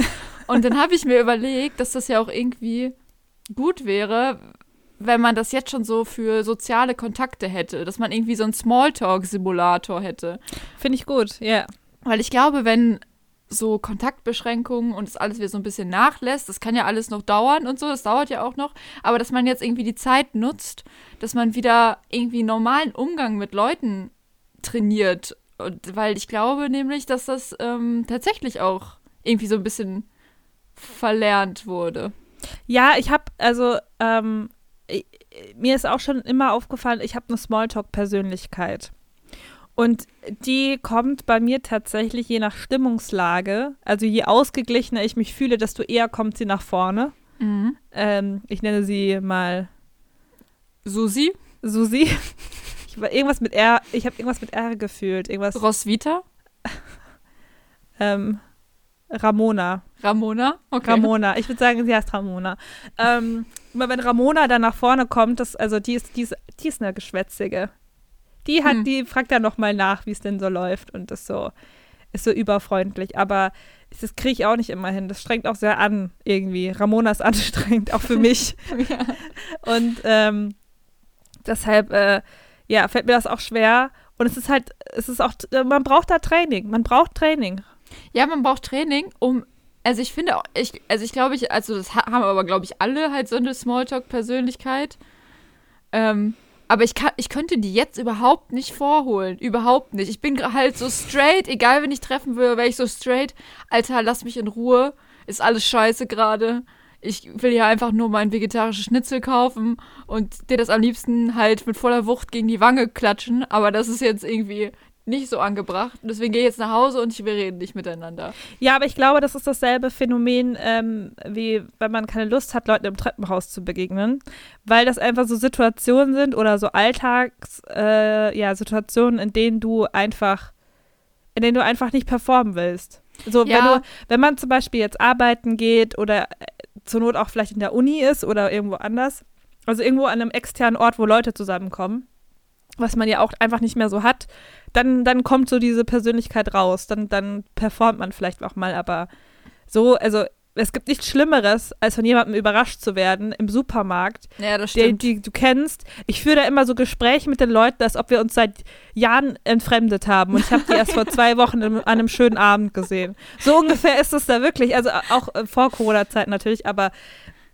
Und dann habe ich mir überlegt, dass das ja auch irgendwie gut wäre, wenn man das jetzt schon so für soziale Kontakte hätte, dass man irgendwie so einen Smalltalk-Simulator hätte. Finde ich gut, ja. Weil ich glaube, wenn so Kontaktbeschränkungen und das alles wieder so ein bisschen nachlässt, das kann ja alles noch dauern und so, das dauert ja auch noch, aber dass man jetzt irgendwie die Zeit nutzt, dass man wieder irgendwie normalen Umgang mit Leuten trainiert. Und, weil ich glaube nämlich, dass das ähm, tatsächlich auch irgendwie so ein bisschen verlernt wurde. Ja, ich habe, also, ähm, mir ist auch schon immer aufgefallen, ich habe eine Smalltalk-Persönlichkeit. Und die kommt bei mir tatsächlich je nach Stimmungslage. Also je ausgeglichener ich mich fühle, desto eher kommt sie nach vorne. Ähm, ich nenne sie mal Susi, Susi. Ich war irgendwas mit R, ich habe irgendwas mit R gefühlt. Irgendwas. Roswitha, Ähm, Ramona. Ramona? Okay. Ramona. Ich würde sagen, sie heißt Ramona. Ähm, immer wenn Ramona dann nach vorne kommt, das, also die ist, die ist, die ist eine Geschwätzige. Die hat, Hm. die fragt dann nochmal nach, wie es denn so läuft und ist so, ist so überfreundlich. Aber das kriege ich auch nicht immer hin. Das strengt auch sehr an, irgendwie. Ramona ist anstrengend, auch für mich. Ja. Und ähm, deshalb, äh, ja, fällt mir das auch schwer. Und es ist halt, es ist auch, man braucht da Training. Man braucht Training. Ja, man braucht Training, um. Also ich finde auch, ich, also ich glaube, ich, also das ha- haben aber, glaube ich, alle halt so eine Smalltalk-Persönlichkeit. Ähm, aber ich, kann, ich könnte die jetzt überhaupt nicht vorholen. Überhaupt nicht. Ich bin halt so straight, egal wen ich treffen will, wäre ich so straight. Alter, lass mich in Ruhe. Ist alles scheiße gerade. Ich will hier einfach nur mein vegetarisches Schnitzel kaufen und dir das am liebsten halt mit voller Wucht gegen die Wange klatschen. Aber das ist jetzt irgendwie nicht so angebracht. Deswegen gehe ich jetzt nach Hause und wir reden nicht miteinander. Ja, aber ich glaube, das ist dasselbe Phänomen, ähm, wie wenn man keine Lust hat, Leuten im Treppenhaus zu begegnen, weil das einfach so Situationen sind oder so Alltags, äh, ja, Situationen, in denen du einfach, in denen du einfach nicht performen willst. So, wenn Ja. du, wenn man zum Beispiel jetzt arbeiten geht oder äh, zur Not auch vielleicht in der Uni ist oder irgendwo anders, also irgendwo an einem externen Ort, wo Leute zusammenkommen, was man ja auch einfach nicht mehr so hat, dann, dann kommt so diese Persönlichkeit raus. Dann, dann performt man vielleicht auch mal, aber so, also es gibt nichts Schlimmeres, als von jemandem überrascht zu werden im Supermarkt, Ja, das stimmt. die du kennst. Ich führe da immer so Gespräche mit den Leuten, als ob wir uns seit Jahren entfremdet haben. Und ich habe die erst vor zwei Wochen an einem schönen Abend gesehen. So ungefähr ist es da wirklich. Also auch äh, vor Corona-Zeit natürlich, aber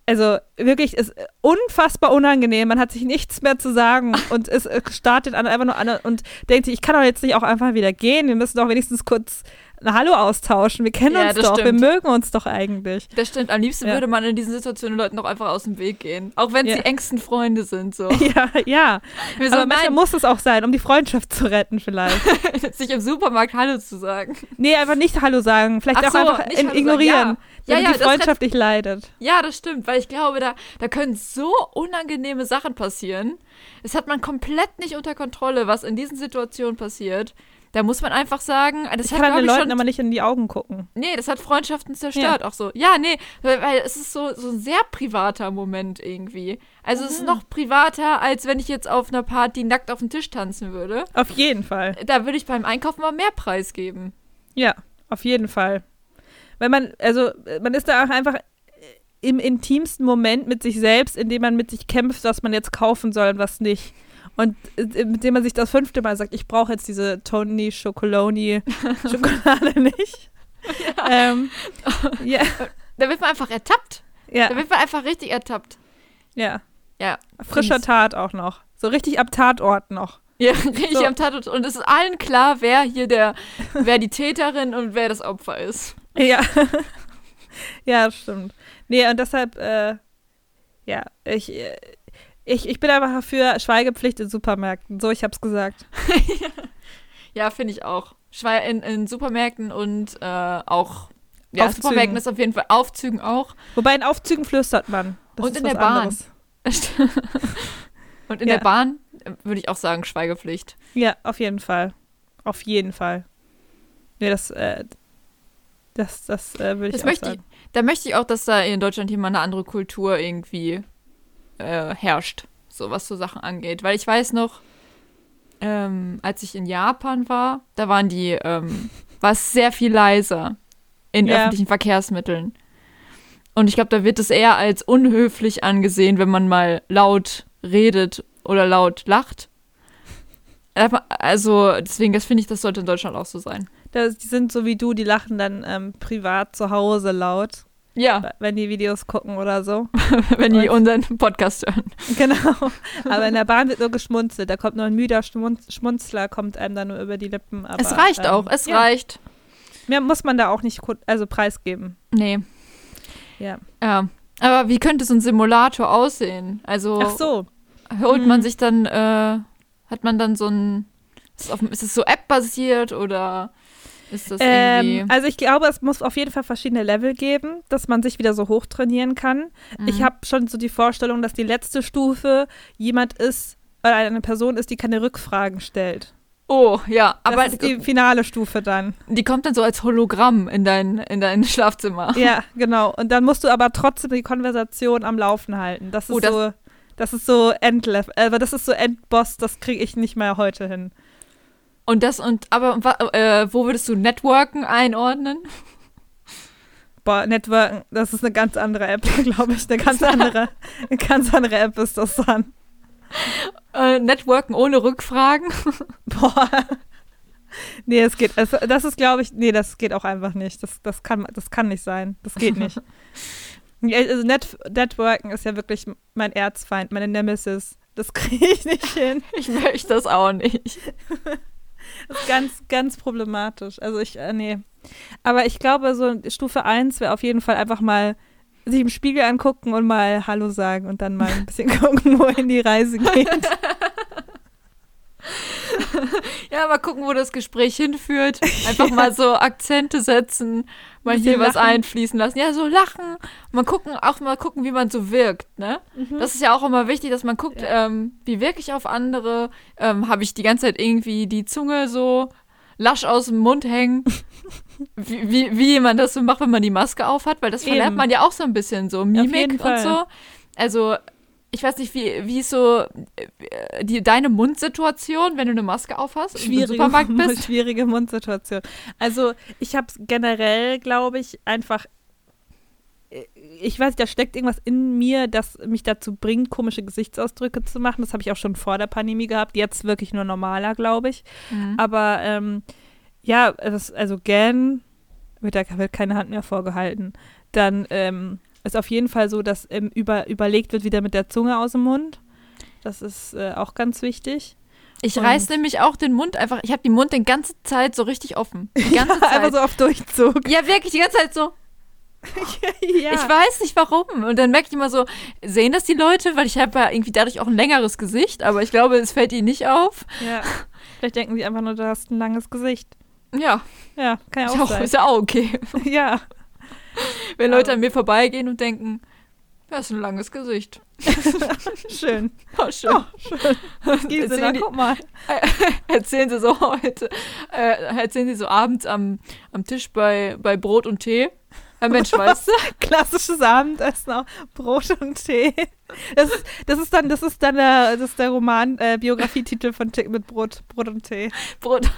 also wirklich ist unfassbar unangenehm. Man hat sich nichts mehr zu sagen und es äh, startet einfach nur an und denkt sich, ich kann doch jetzt nicht auch einfach wieder gehen. Wir müssen doch wenigstens kurz ein Hallo austauschen. Wir kennen Ja, uns doch. stimmt. Wir mögen uns doch eigentlich. Das stimmt. Am liebsten Ja. würde man in diesen Situationen Leuten doch einfach aus dem Weg gehen. Auch wenn Ja. die engsten Freunde sind. So. Ja, ja. Wir so, Aber manchmal nein, muss es auch sein, um die Freundschaft zu retten vielleicht. sich im Supermarkt Hallo zu sagen. Nee, einfach nicht Hallo sagen. Vielleicht Ach auch so, einfach in, Hallo sagen, ignorieren. Ja. Ja, ja, die das Freundschaft nicht leidet. Ja, das stimmt, weil ich glaube, da, da können so unangenehme Sachen passieren. Das hat man komplett nicht unter Kontrolle, was in diesen Situationen passiert. Da muss man einfach sagen, das Ich hat, kann den Leuten schon, aber nicht in die Augen gucken. Nee, das hat Freundschaften zerstört, auch so. Ja, nee, weil, weil es ist so, so ein sehr privater Moment irgendwie. Also es ist Mhm. noch privater, als wenn ich jetzt auf einer Party nackt auf dem Tisch tanzen würde. Auf jeden Fall. Da würde ich beim Einkaufen mal mehr Preis geben. Ja, auf jeden Fall. Weil man, also, man ist da auch einfach im intimsten Moment mit sich selbst, in dem man mit sich kämpft, was man jetzt kaufen soll und was nicht. Und äh, mit dem man sich das fünfte Mal sagt, ich brauche jetzt diese Tony Chocoloni Schokolade nicht. Ja. Ähm, ja, Da wird man einfach ertappt. ja, Da wird man einfach richtig ertappt. ja. Ja. Frischer Find's- Tat auch noch. So richtig ab Tatort noch. Ja, richtig So. am Tatort. Und es ist allen klar, wer hier der, wer die Täterin und wer das Opfer ist. Ja. ja, stimmt. Nee, und deshalb, äh, ja, ich, äh, ich, ich bin einfach für Schweigepflicht in Supermärkten. So, ich hab's gesagt. Ja, finde ich auch. Schwei in, in Supermärkten und äh, auch. Ja, Aufzügen. Supermärkten ist auf jeden Fall Aufzügen auch. Wobei in Aufzügen flüstert man. Das Und in der Bahn. und in Ja. der Bahn äh, würde ich auch sagen, Schweigepflicht. Ja, auf jeden Fall. Auf jeden Fall. Nee, das, äh, das, das äh, würde ich Das auch möchte sagen. Da möchte ich auch, dass da in Deutschland hier mal eine andere Kultur irgendwie äh, herrscht, so was so Sachen angeht. Weil ich weiß noch, ähm, als ich in Japan war, da waren die, ähm, war es sehr viel leiser in Ja. öffentlichen Verkehrsmitteln. Und ich glaube, da wird es eher als unhöflich angesehen, wenn man mal laut redet oder laut lacht. Also, deswegen, das finde ich, das sollte in Deutschland auch so sein. Das, die sind so wie du, die lachen dann ähm, privat zu Hause laut, Ja, wenn die Videos gucken oder so. wenn die Und- unseren Podcast hören. Genau. Aber in der Bahn wird nur geschmunzelt. Da kommt nur ein müder Schmunz Schmunzler, kommt einem dann nur über die Lippen. Aber, es reicht ähm, auch, es ja. reicht. Mehr muss man da auch nicht also preisgeben. Nee. Ja. Ja. Aber wie könnte so ein Simulator aussehen? Also Ach so. holt man Hm. sich dann, äh, hat man dann so ein, ist es, auf, ist es so App-basiert oder ist das Ähm, also ich glaube, es muss auf jeden Fall verschiedene Level geben, dass man sich wieder so hochtrainieren kann. Ich Mhm. habe schon so die Vorstellung, dass die letzte Stufe jemand ist, oder eine Person ist, die keine Rückfragen stellt. Oh, ja, Aber aber das ist die finale Stufe dann. die kommt dann so als Hologramm in dein, in dein Schlafzimmer. Ja, genau. Und dann musst du aber trotzdem die Konversation am Laufen halten. Das ist Oh, das- so, das ist so Endlevel, aber das ist so Endboss, das kriege ich nicht mehr heute hin. Und das und aber äh, wo würdest du Networken einordnen? Boah, Networken, das ist eine ganz andere App, glaube ich. Eine ganz andere, eine ganz andere App ist das dann. Äh, Networken ohne Rückfragen? Boah. Nee, es geht. Es, das ist, glaube ich, nee, das geht auch einfach nicht. Das, das, kann, das kann nicht sein. Das geht nicht. Also Net, Networken ist ja wirklich mein Erzfeind, meine Nemesis. Das kriege ich nicht hin. Ich möchte das auch nicht. Ist ganz, ganz problematisch. Also ich, äh, nee. Aber ich glaube, so Stufe 1 wäre auf jeden Fall einfach mal sich im Spiegel angucken und mal Hallo sagen und dann mal ein bisschen gucken, wohin die Reise geht. Ja, mal gucken, wo das Gespräch hinführt. Einfach mal so Akzente setzen, mal hier was einfließen lassen. Ja, so lachen. Mal gucken, auch mal gucken, wie man so wirkt, ne? Das ist ja auch immer wichtig, dass man guckt, ähm, wie wirke ich auf andere? Ähm, Habe ich die ganze Zeit irgendwie die Zunge so lasch aus dem Mund hängen? wie, wie, wie man das so macht, wenn man die Maske aufhat, weil das verlernt Eben. man ja auch so ein bisschen, so Mimik und so. Also, ich weiß nicht, wie, wie ist so äh, die, deine Mundsituation, wenn du eine Maske aufhast und im schwierige, Supermarkt bist? schwierige Mundsituation. Also ich habe es generell, glaube ich, einfach. äh, Ich weiß, da steckt irgendwas in mir, das mich dazu bringt, komische Gesichtsausdrücke zu machen. Das habe ich auch schon vor der Pandemie gehabt. Jetzt wirklich nur normaler, glaube ich. Mhm. Aber ähm, ja, also gern wird da wird keine Hand mehr vorgehalten. Dann ähm, ist auf jeden Fall so, dass ähm, über, überlegt wird wieder mit der Zunge aus dem Mund. Das ist äh, auch ganz wichtig. Ich Und- reiß nämlich auch den Mund einfach, ich habe den Mund die ganze Zeit so richtig offen. Die ganze Zeit. Einfach so auf Durchzug. ja, wirklich, die ganze Zeit so. ja. Ich weiß nicht warum. Und dann merke ich immer so, sehen das die Leute? Weil ich habe ja irgendwie dadurch auch ein längeres Gesicht, aber ich glaube, es fällt ihnen nicht auf. Ja. Vielleicht denken die einfach nur, du hast ein langes Gesicht. Ja, Ja, kann ja auch auch, sein. ist ja auch okay. Ja. Wenn Leute an mir vorbeigehen und denken, das ist ein langes Gesicht. Schön. Oh, schön. Gisela, Erzählen, die, guck mal. erzählen sie so heute, äh, erzählen sie so abends am, am Tisch bei, bei Brot und Tee. Ja, Mensch, weißt du? Klassisches Abendessen auch. Brot und Tee. Das ist, das ist dann, das ist dann der, das ist der Roman, äh, Biografietitel von Tick mit Brot, Brot und Tee. Brot.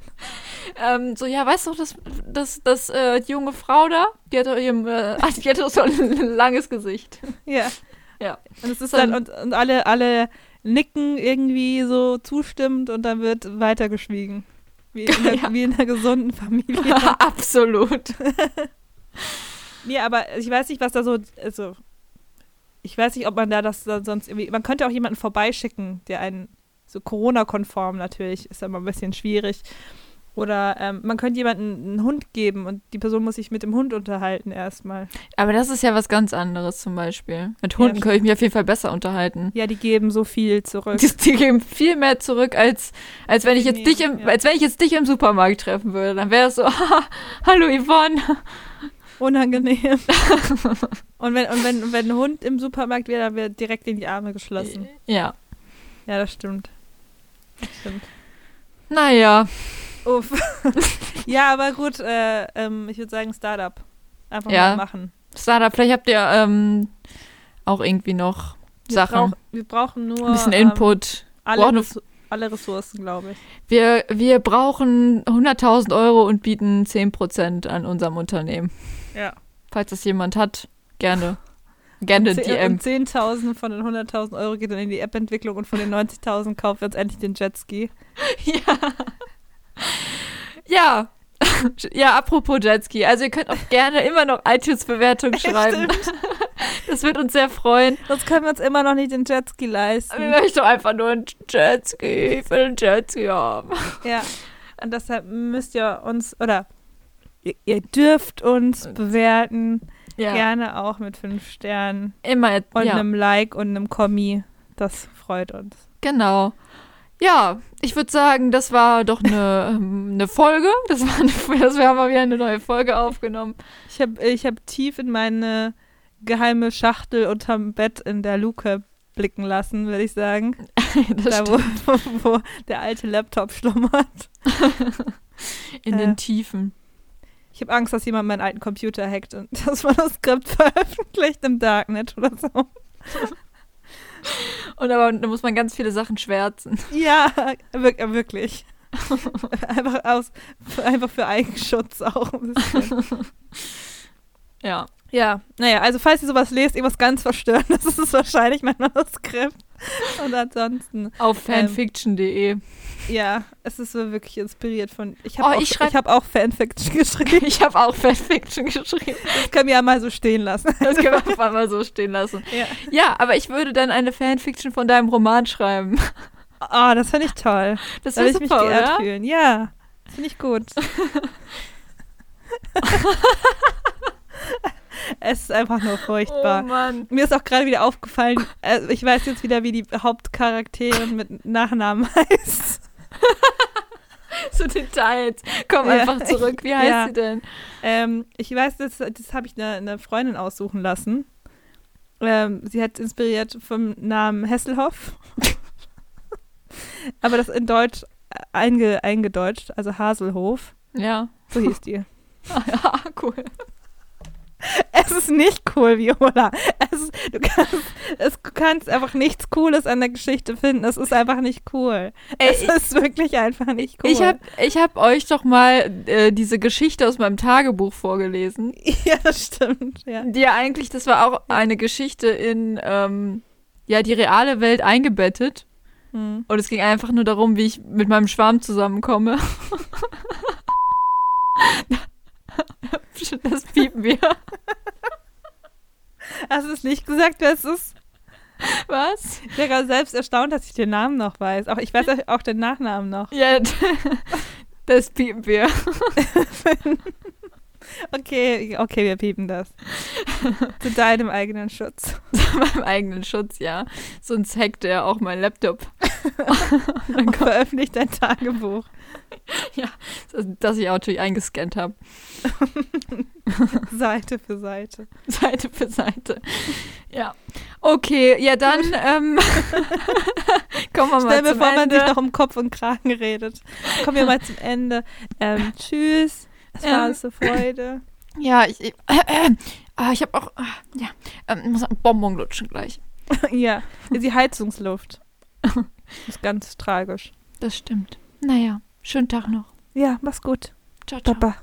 ähm, so, ja, weißt du, das, das, das, äh, die junge Frau da, die hat doch, ihrem, äh, ach, die hat doch so ein langes Gesicht. Ja. Ja. Und es ist Dann- dann, und, und alle, alle nicken irgendwie so zustimmend und dann wird weitergeschwiegen. Wie in der, Ja. wie in einer gesunden Familie. Absolut. Nee, aber ich weiß nicht, was da so, also ich weiß nicht, ob man da das dann sonst irgendwie, man könnte auch jemanden vorbeischicken, der einen, so Corona-konform natürlich, ist immer ein bisschen schwierig. Oder ähm, man könnte jemanden einen Hund geben und die Person muss sich mit dem Hund unterhalten erstmal. Aber das ist ja was ganz anderes zum Beispiel. Mit Hunden Ja, kann ich mich auf jeden Fall besser unterhalten. Ja, die geben so viel zurück. Die, die geben viel mehr zurück, als, als wenn ich jetzt Nee, dich im, ja. als wenn ich jetzt dich im Supermarkt treffen würde. Dann wäre es so, hallo Yvonne. Unangenehm. und wenn, und wenn, wenn ein Hund im Supermarkt wäre, dann wäre direkt in die Arme geschlossen. Ja. Ja, das stimmt. Das stimmt. Naja. Uff. ja, aber gut, äh, ähm, ich würde sagen Startup. Einfach Ja. mal machen. Startup, vielleicht habt ihr ähm, auch irgendwie noch Wir, Sachen. brauch, wir brauchen nur ein bisschen ähm, Input. alle, Brauchen- Ressour- alle Ressourcen, glaube ich. Wir, wir brauchen 100.000 Euro und bieten 10% an unserem Unternehmen. Ja. Falls das jemand hat, gerne. Gerne Zehn- DM. Und 10.000 von den 100.000 Euro geht dann in die App-Entwicklung und von den 90.000 kaufen wir uns endlich den Jetski. Ja. Ja. Ja, apropos Jetski. Also ihr könnt auch gerne immer noch iTunes-Bewertungen schreiben. Das wird uns sehr freuen. Sonst können wir uns immer noch nicht den Jetski Wir leisten. möchten doch einfach nur einen Jetski. Ich will einen Jetski haben. Ja. Und deshalb müsst ihr uns, oder ihr, ihr dürft uns bewerten. Ja. Gerne auch mit fünf Sternen Immer. und ja. einem Like und einem Kommi. Das freut uns. Genau. Ja, ich würde sagen, das war doch eine, ähm, eine Folge. Das war eine, das, wir haben mal wieder eine neue Folge aufgenommen. Ich habe ich hab tief in meine geheime Schachtel unterm Bett in der Luke blicken lassen, würde ich sagen. da, wo, wo, wo, der alte Laptop schlummert. In äh, den Tiefen. Ich habe Angst, dass jemand meinen alten Computer hackt und das Manuskript veröffentlicht im Darknet oder so. Und aber da muss man ganz viele Sachen schwärzen. Ja, wirklich. einfach, aus, einfach für Eigenschutz auch. Ja. Ja, naja, also falls ihr sowas lest, irgendwas ganz Verstörendes, ist es wahrscheinlich mein Manuskript. Und ansonsten. Auf fanfiction.de. Ähm, ja, es ist so wirklich inspiriert von. Ich habe oh, auch, ich ich hab auch Fanfiction geschrieben. ich habe auch Fanfiction geschrieben. Das können wir ja mal so stehen lassen. Das können wir einfach mal so stehen lassen. Ja. ja, aber ich würde dann eine Fanfiction von deinem Roman schreiben. Oh, das finde ich toll. Das würde ich mich geehrt oder? fühlen. Ja, finde ich gut. es ist einfach nur furchtbar. Oh. Mir ist auch gerade wieder aufgefallen, also ich weiß jetzt wieder, wie die Hauptcharakterin mit Nachnamen heißt. so Details. Komm ja, einfach zurück. Wie heißt ja. sie denn? Ähm, ich weiß, das, das habe ich eine, eine, Freundin aussuchen lassen. Ähm, sie hat inspiriert vom Namen Hesselhoff. Aber das in Deutsch einge, eingedeutscht, also Haselhof. Ja. So hieß die. ah, ja, cool. Es ist nicht cool, Viola. Du, kannst, es, du kannst einfach nichts Cooles an der Geschichte finden. Es ist einfach nicht cool. Ey, es ist wirklich einfach nicht cool. Ich habe ich hab euch doch mal äh, diese Geschichte aus meinem Tagebuch vorgelesen. Ja, das stimmt. Ja. Die ja eigentlich, das war auch eine Geschichte in ähm, ja, die reale Welt eingebettet. Hm. Und es ging einfach nur darum, wie ich mit meinem Schwarm zusammenkomme. Das piepen wir. Hast du es nicht gesagt, wer es ist? Was? Ich wäre selbst erstaunt, dass ich den Namen noch weiß. Auch ich weiß auch den Nachnamen noch. Ja, das piepen wir. Okay, okay, wir piepen das. Zu deinem eigenen Schutz. Zu meinem eigenen Schutz, ja. Sonst hackt er auch mein Laptop. Und veröffentlicht dein Tagebuch. Ja, das ich auch natürlich eingescannt habe. Seite für Seite. Seite für Seite. Ja. Okay, ja dann ähm, kommen wir mal mir zum vor, Ende. man sich noch um Kopf und Kragen redet. Kommen wir mal zum Ende. Ähm, tschüss. Es war alles eine Freude. Ja, ich, ich, äh, äh, ich habe auch, äh, ja, ähm, muss einen Bonbon lutschen gleich. ja, die Heizungsluft. ist ganz tragisch. Das stimmt. Naja, schönen Tag noch. Ja, mach's gut. Ciao, ciao. Baba.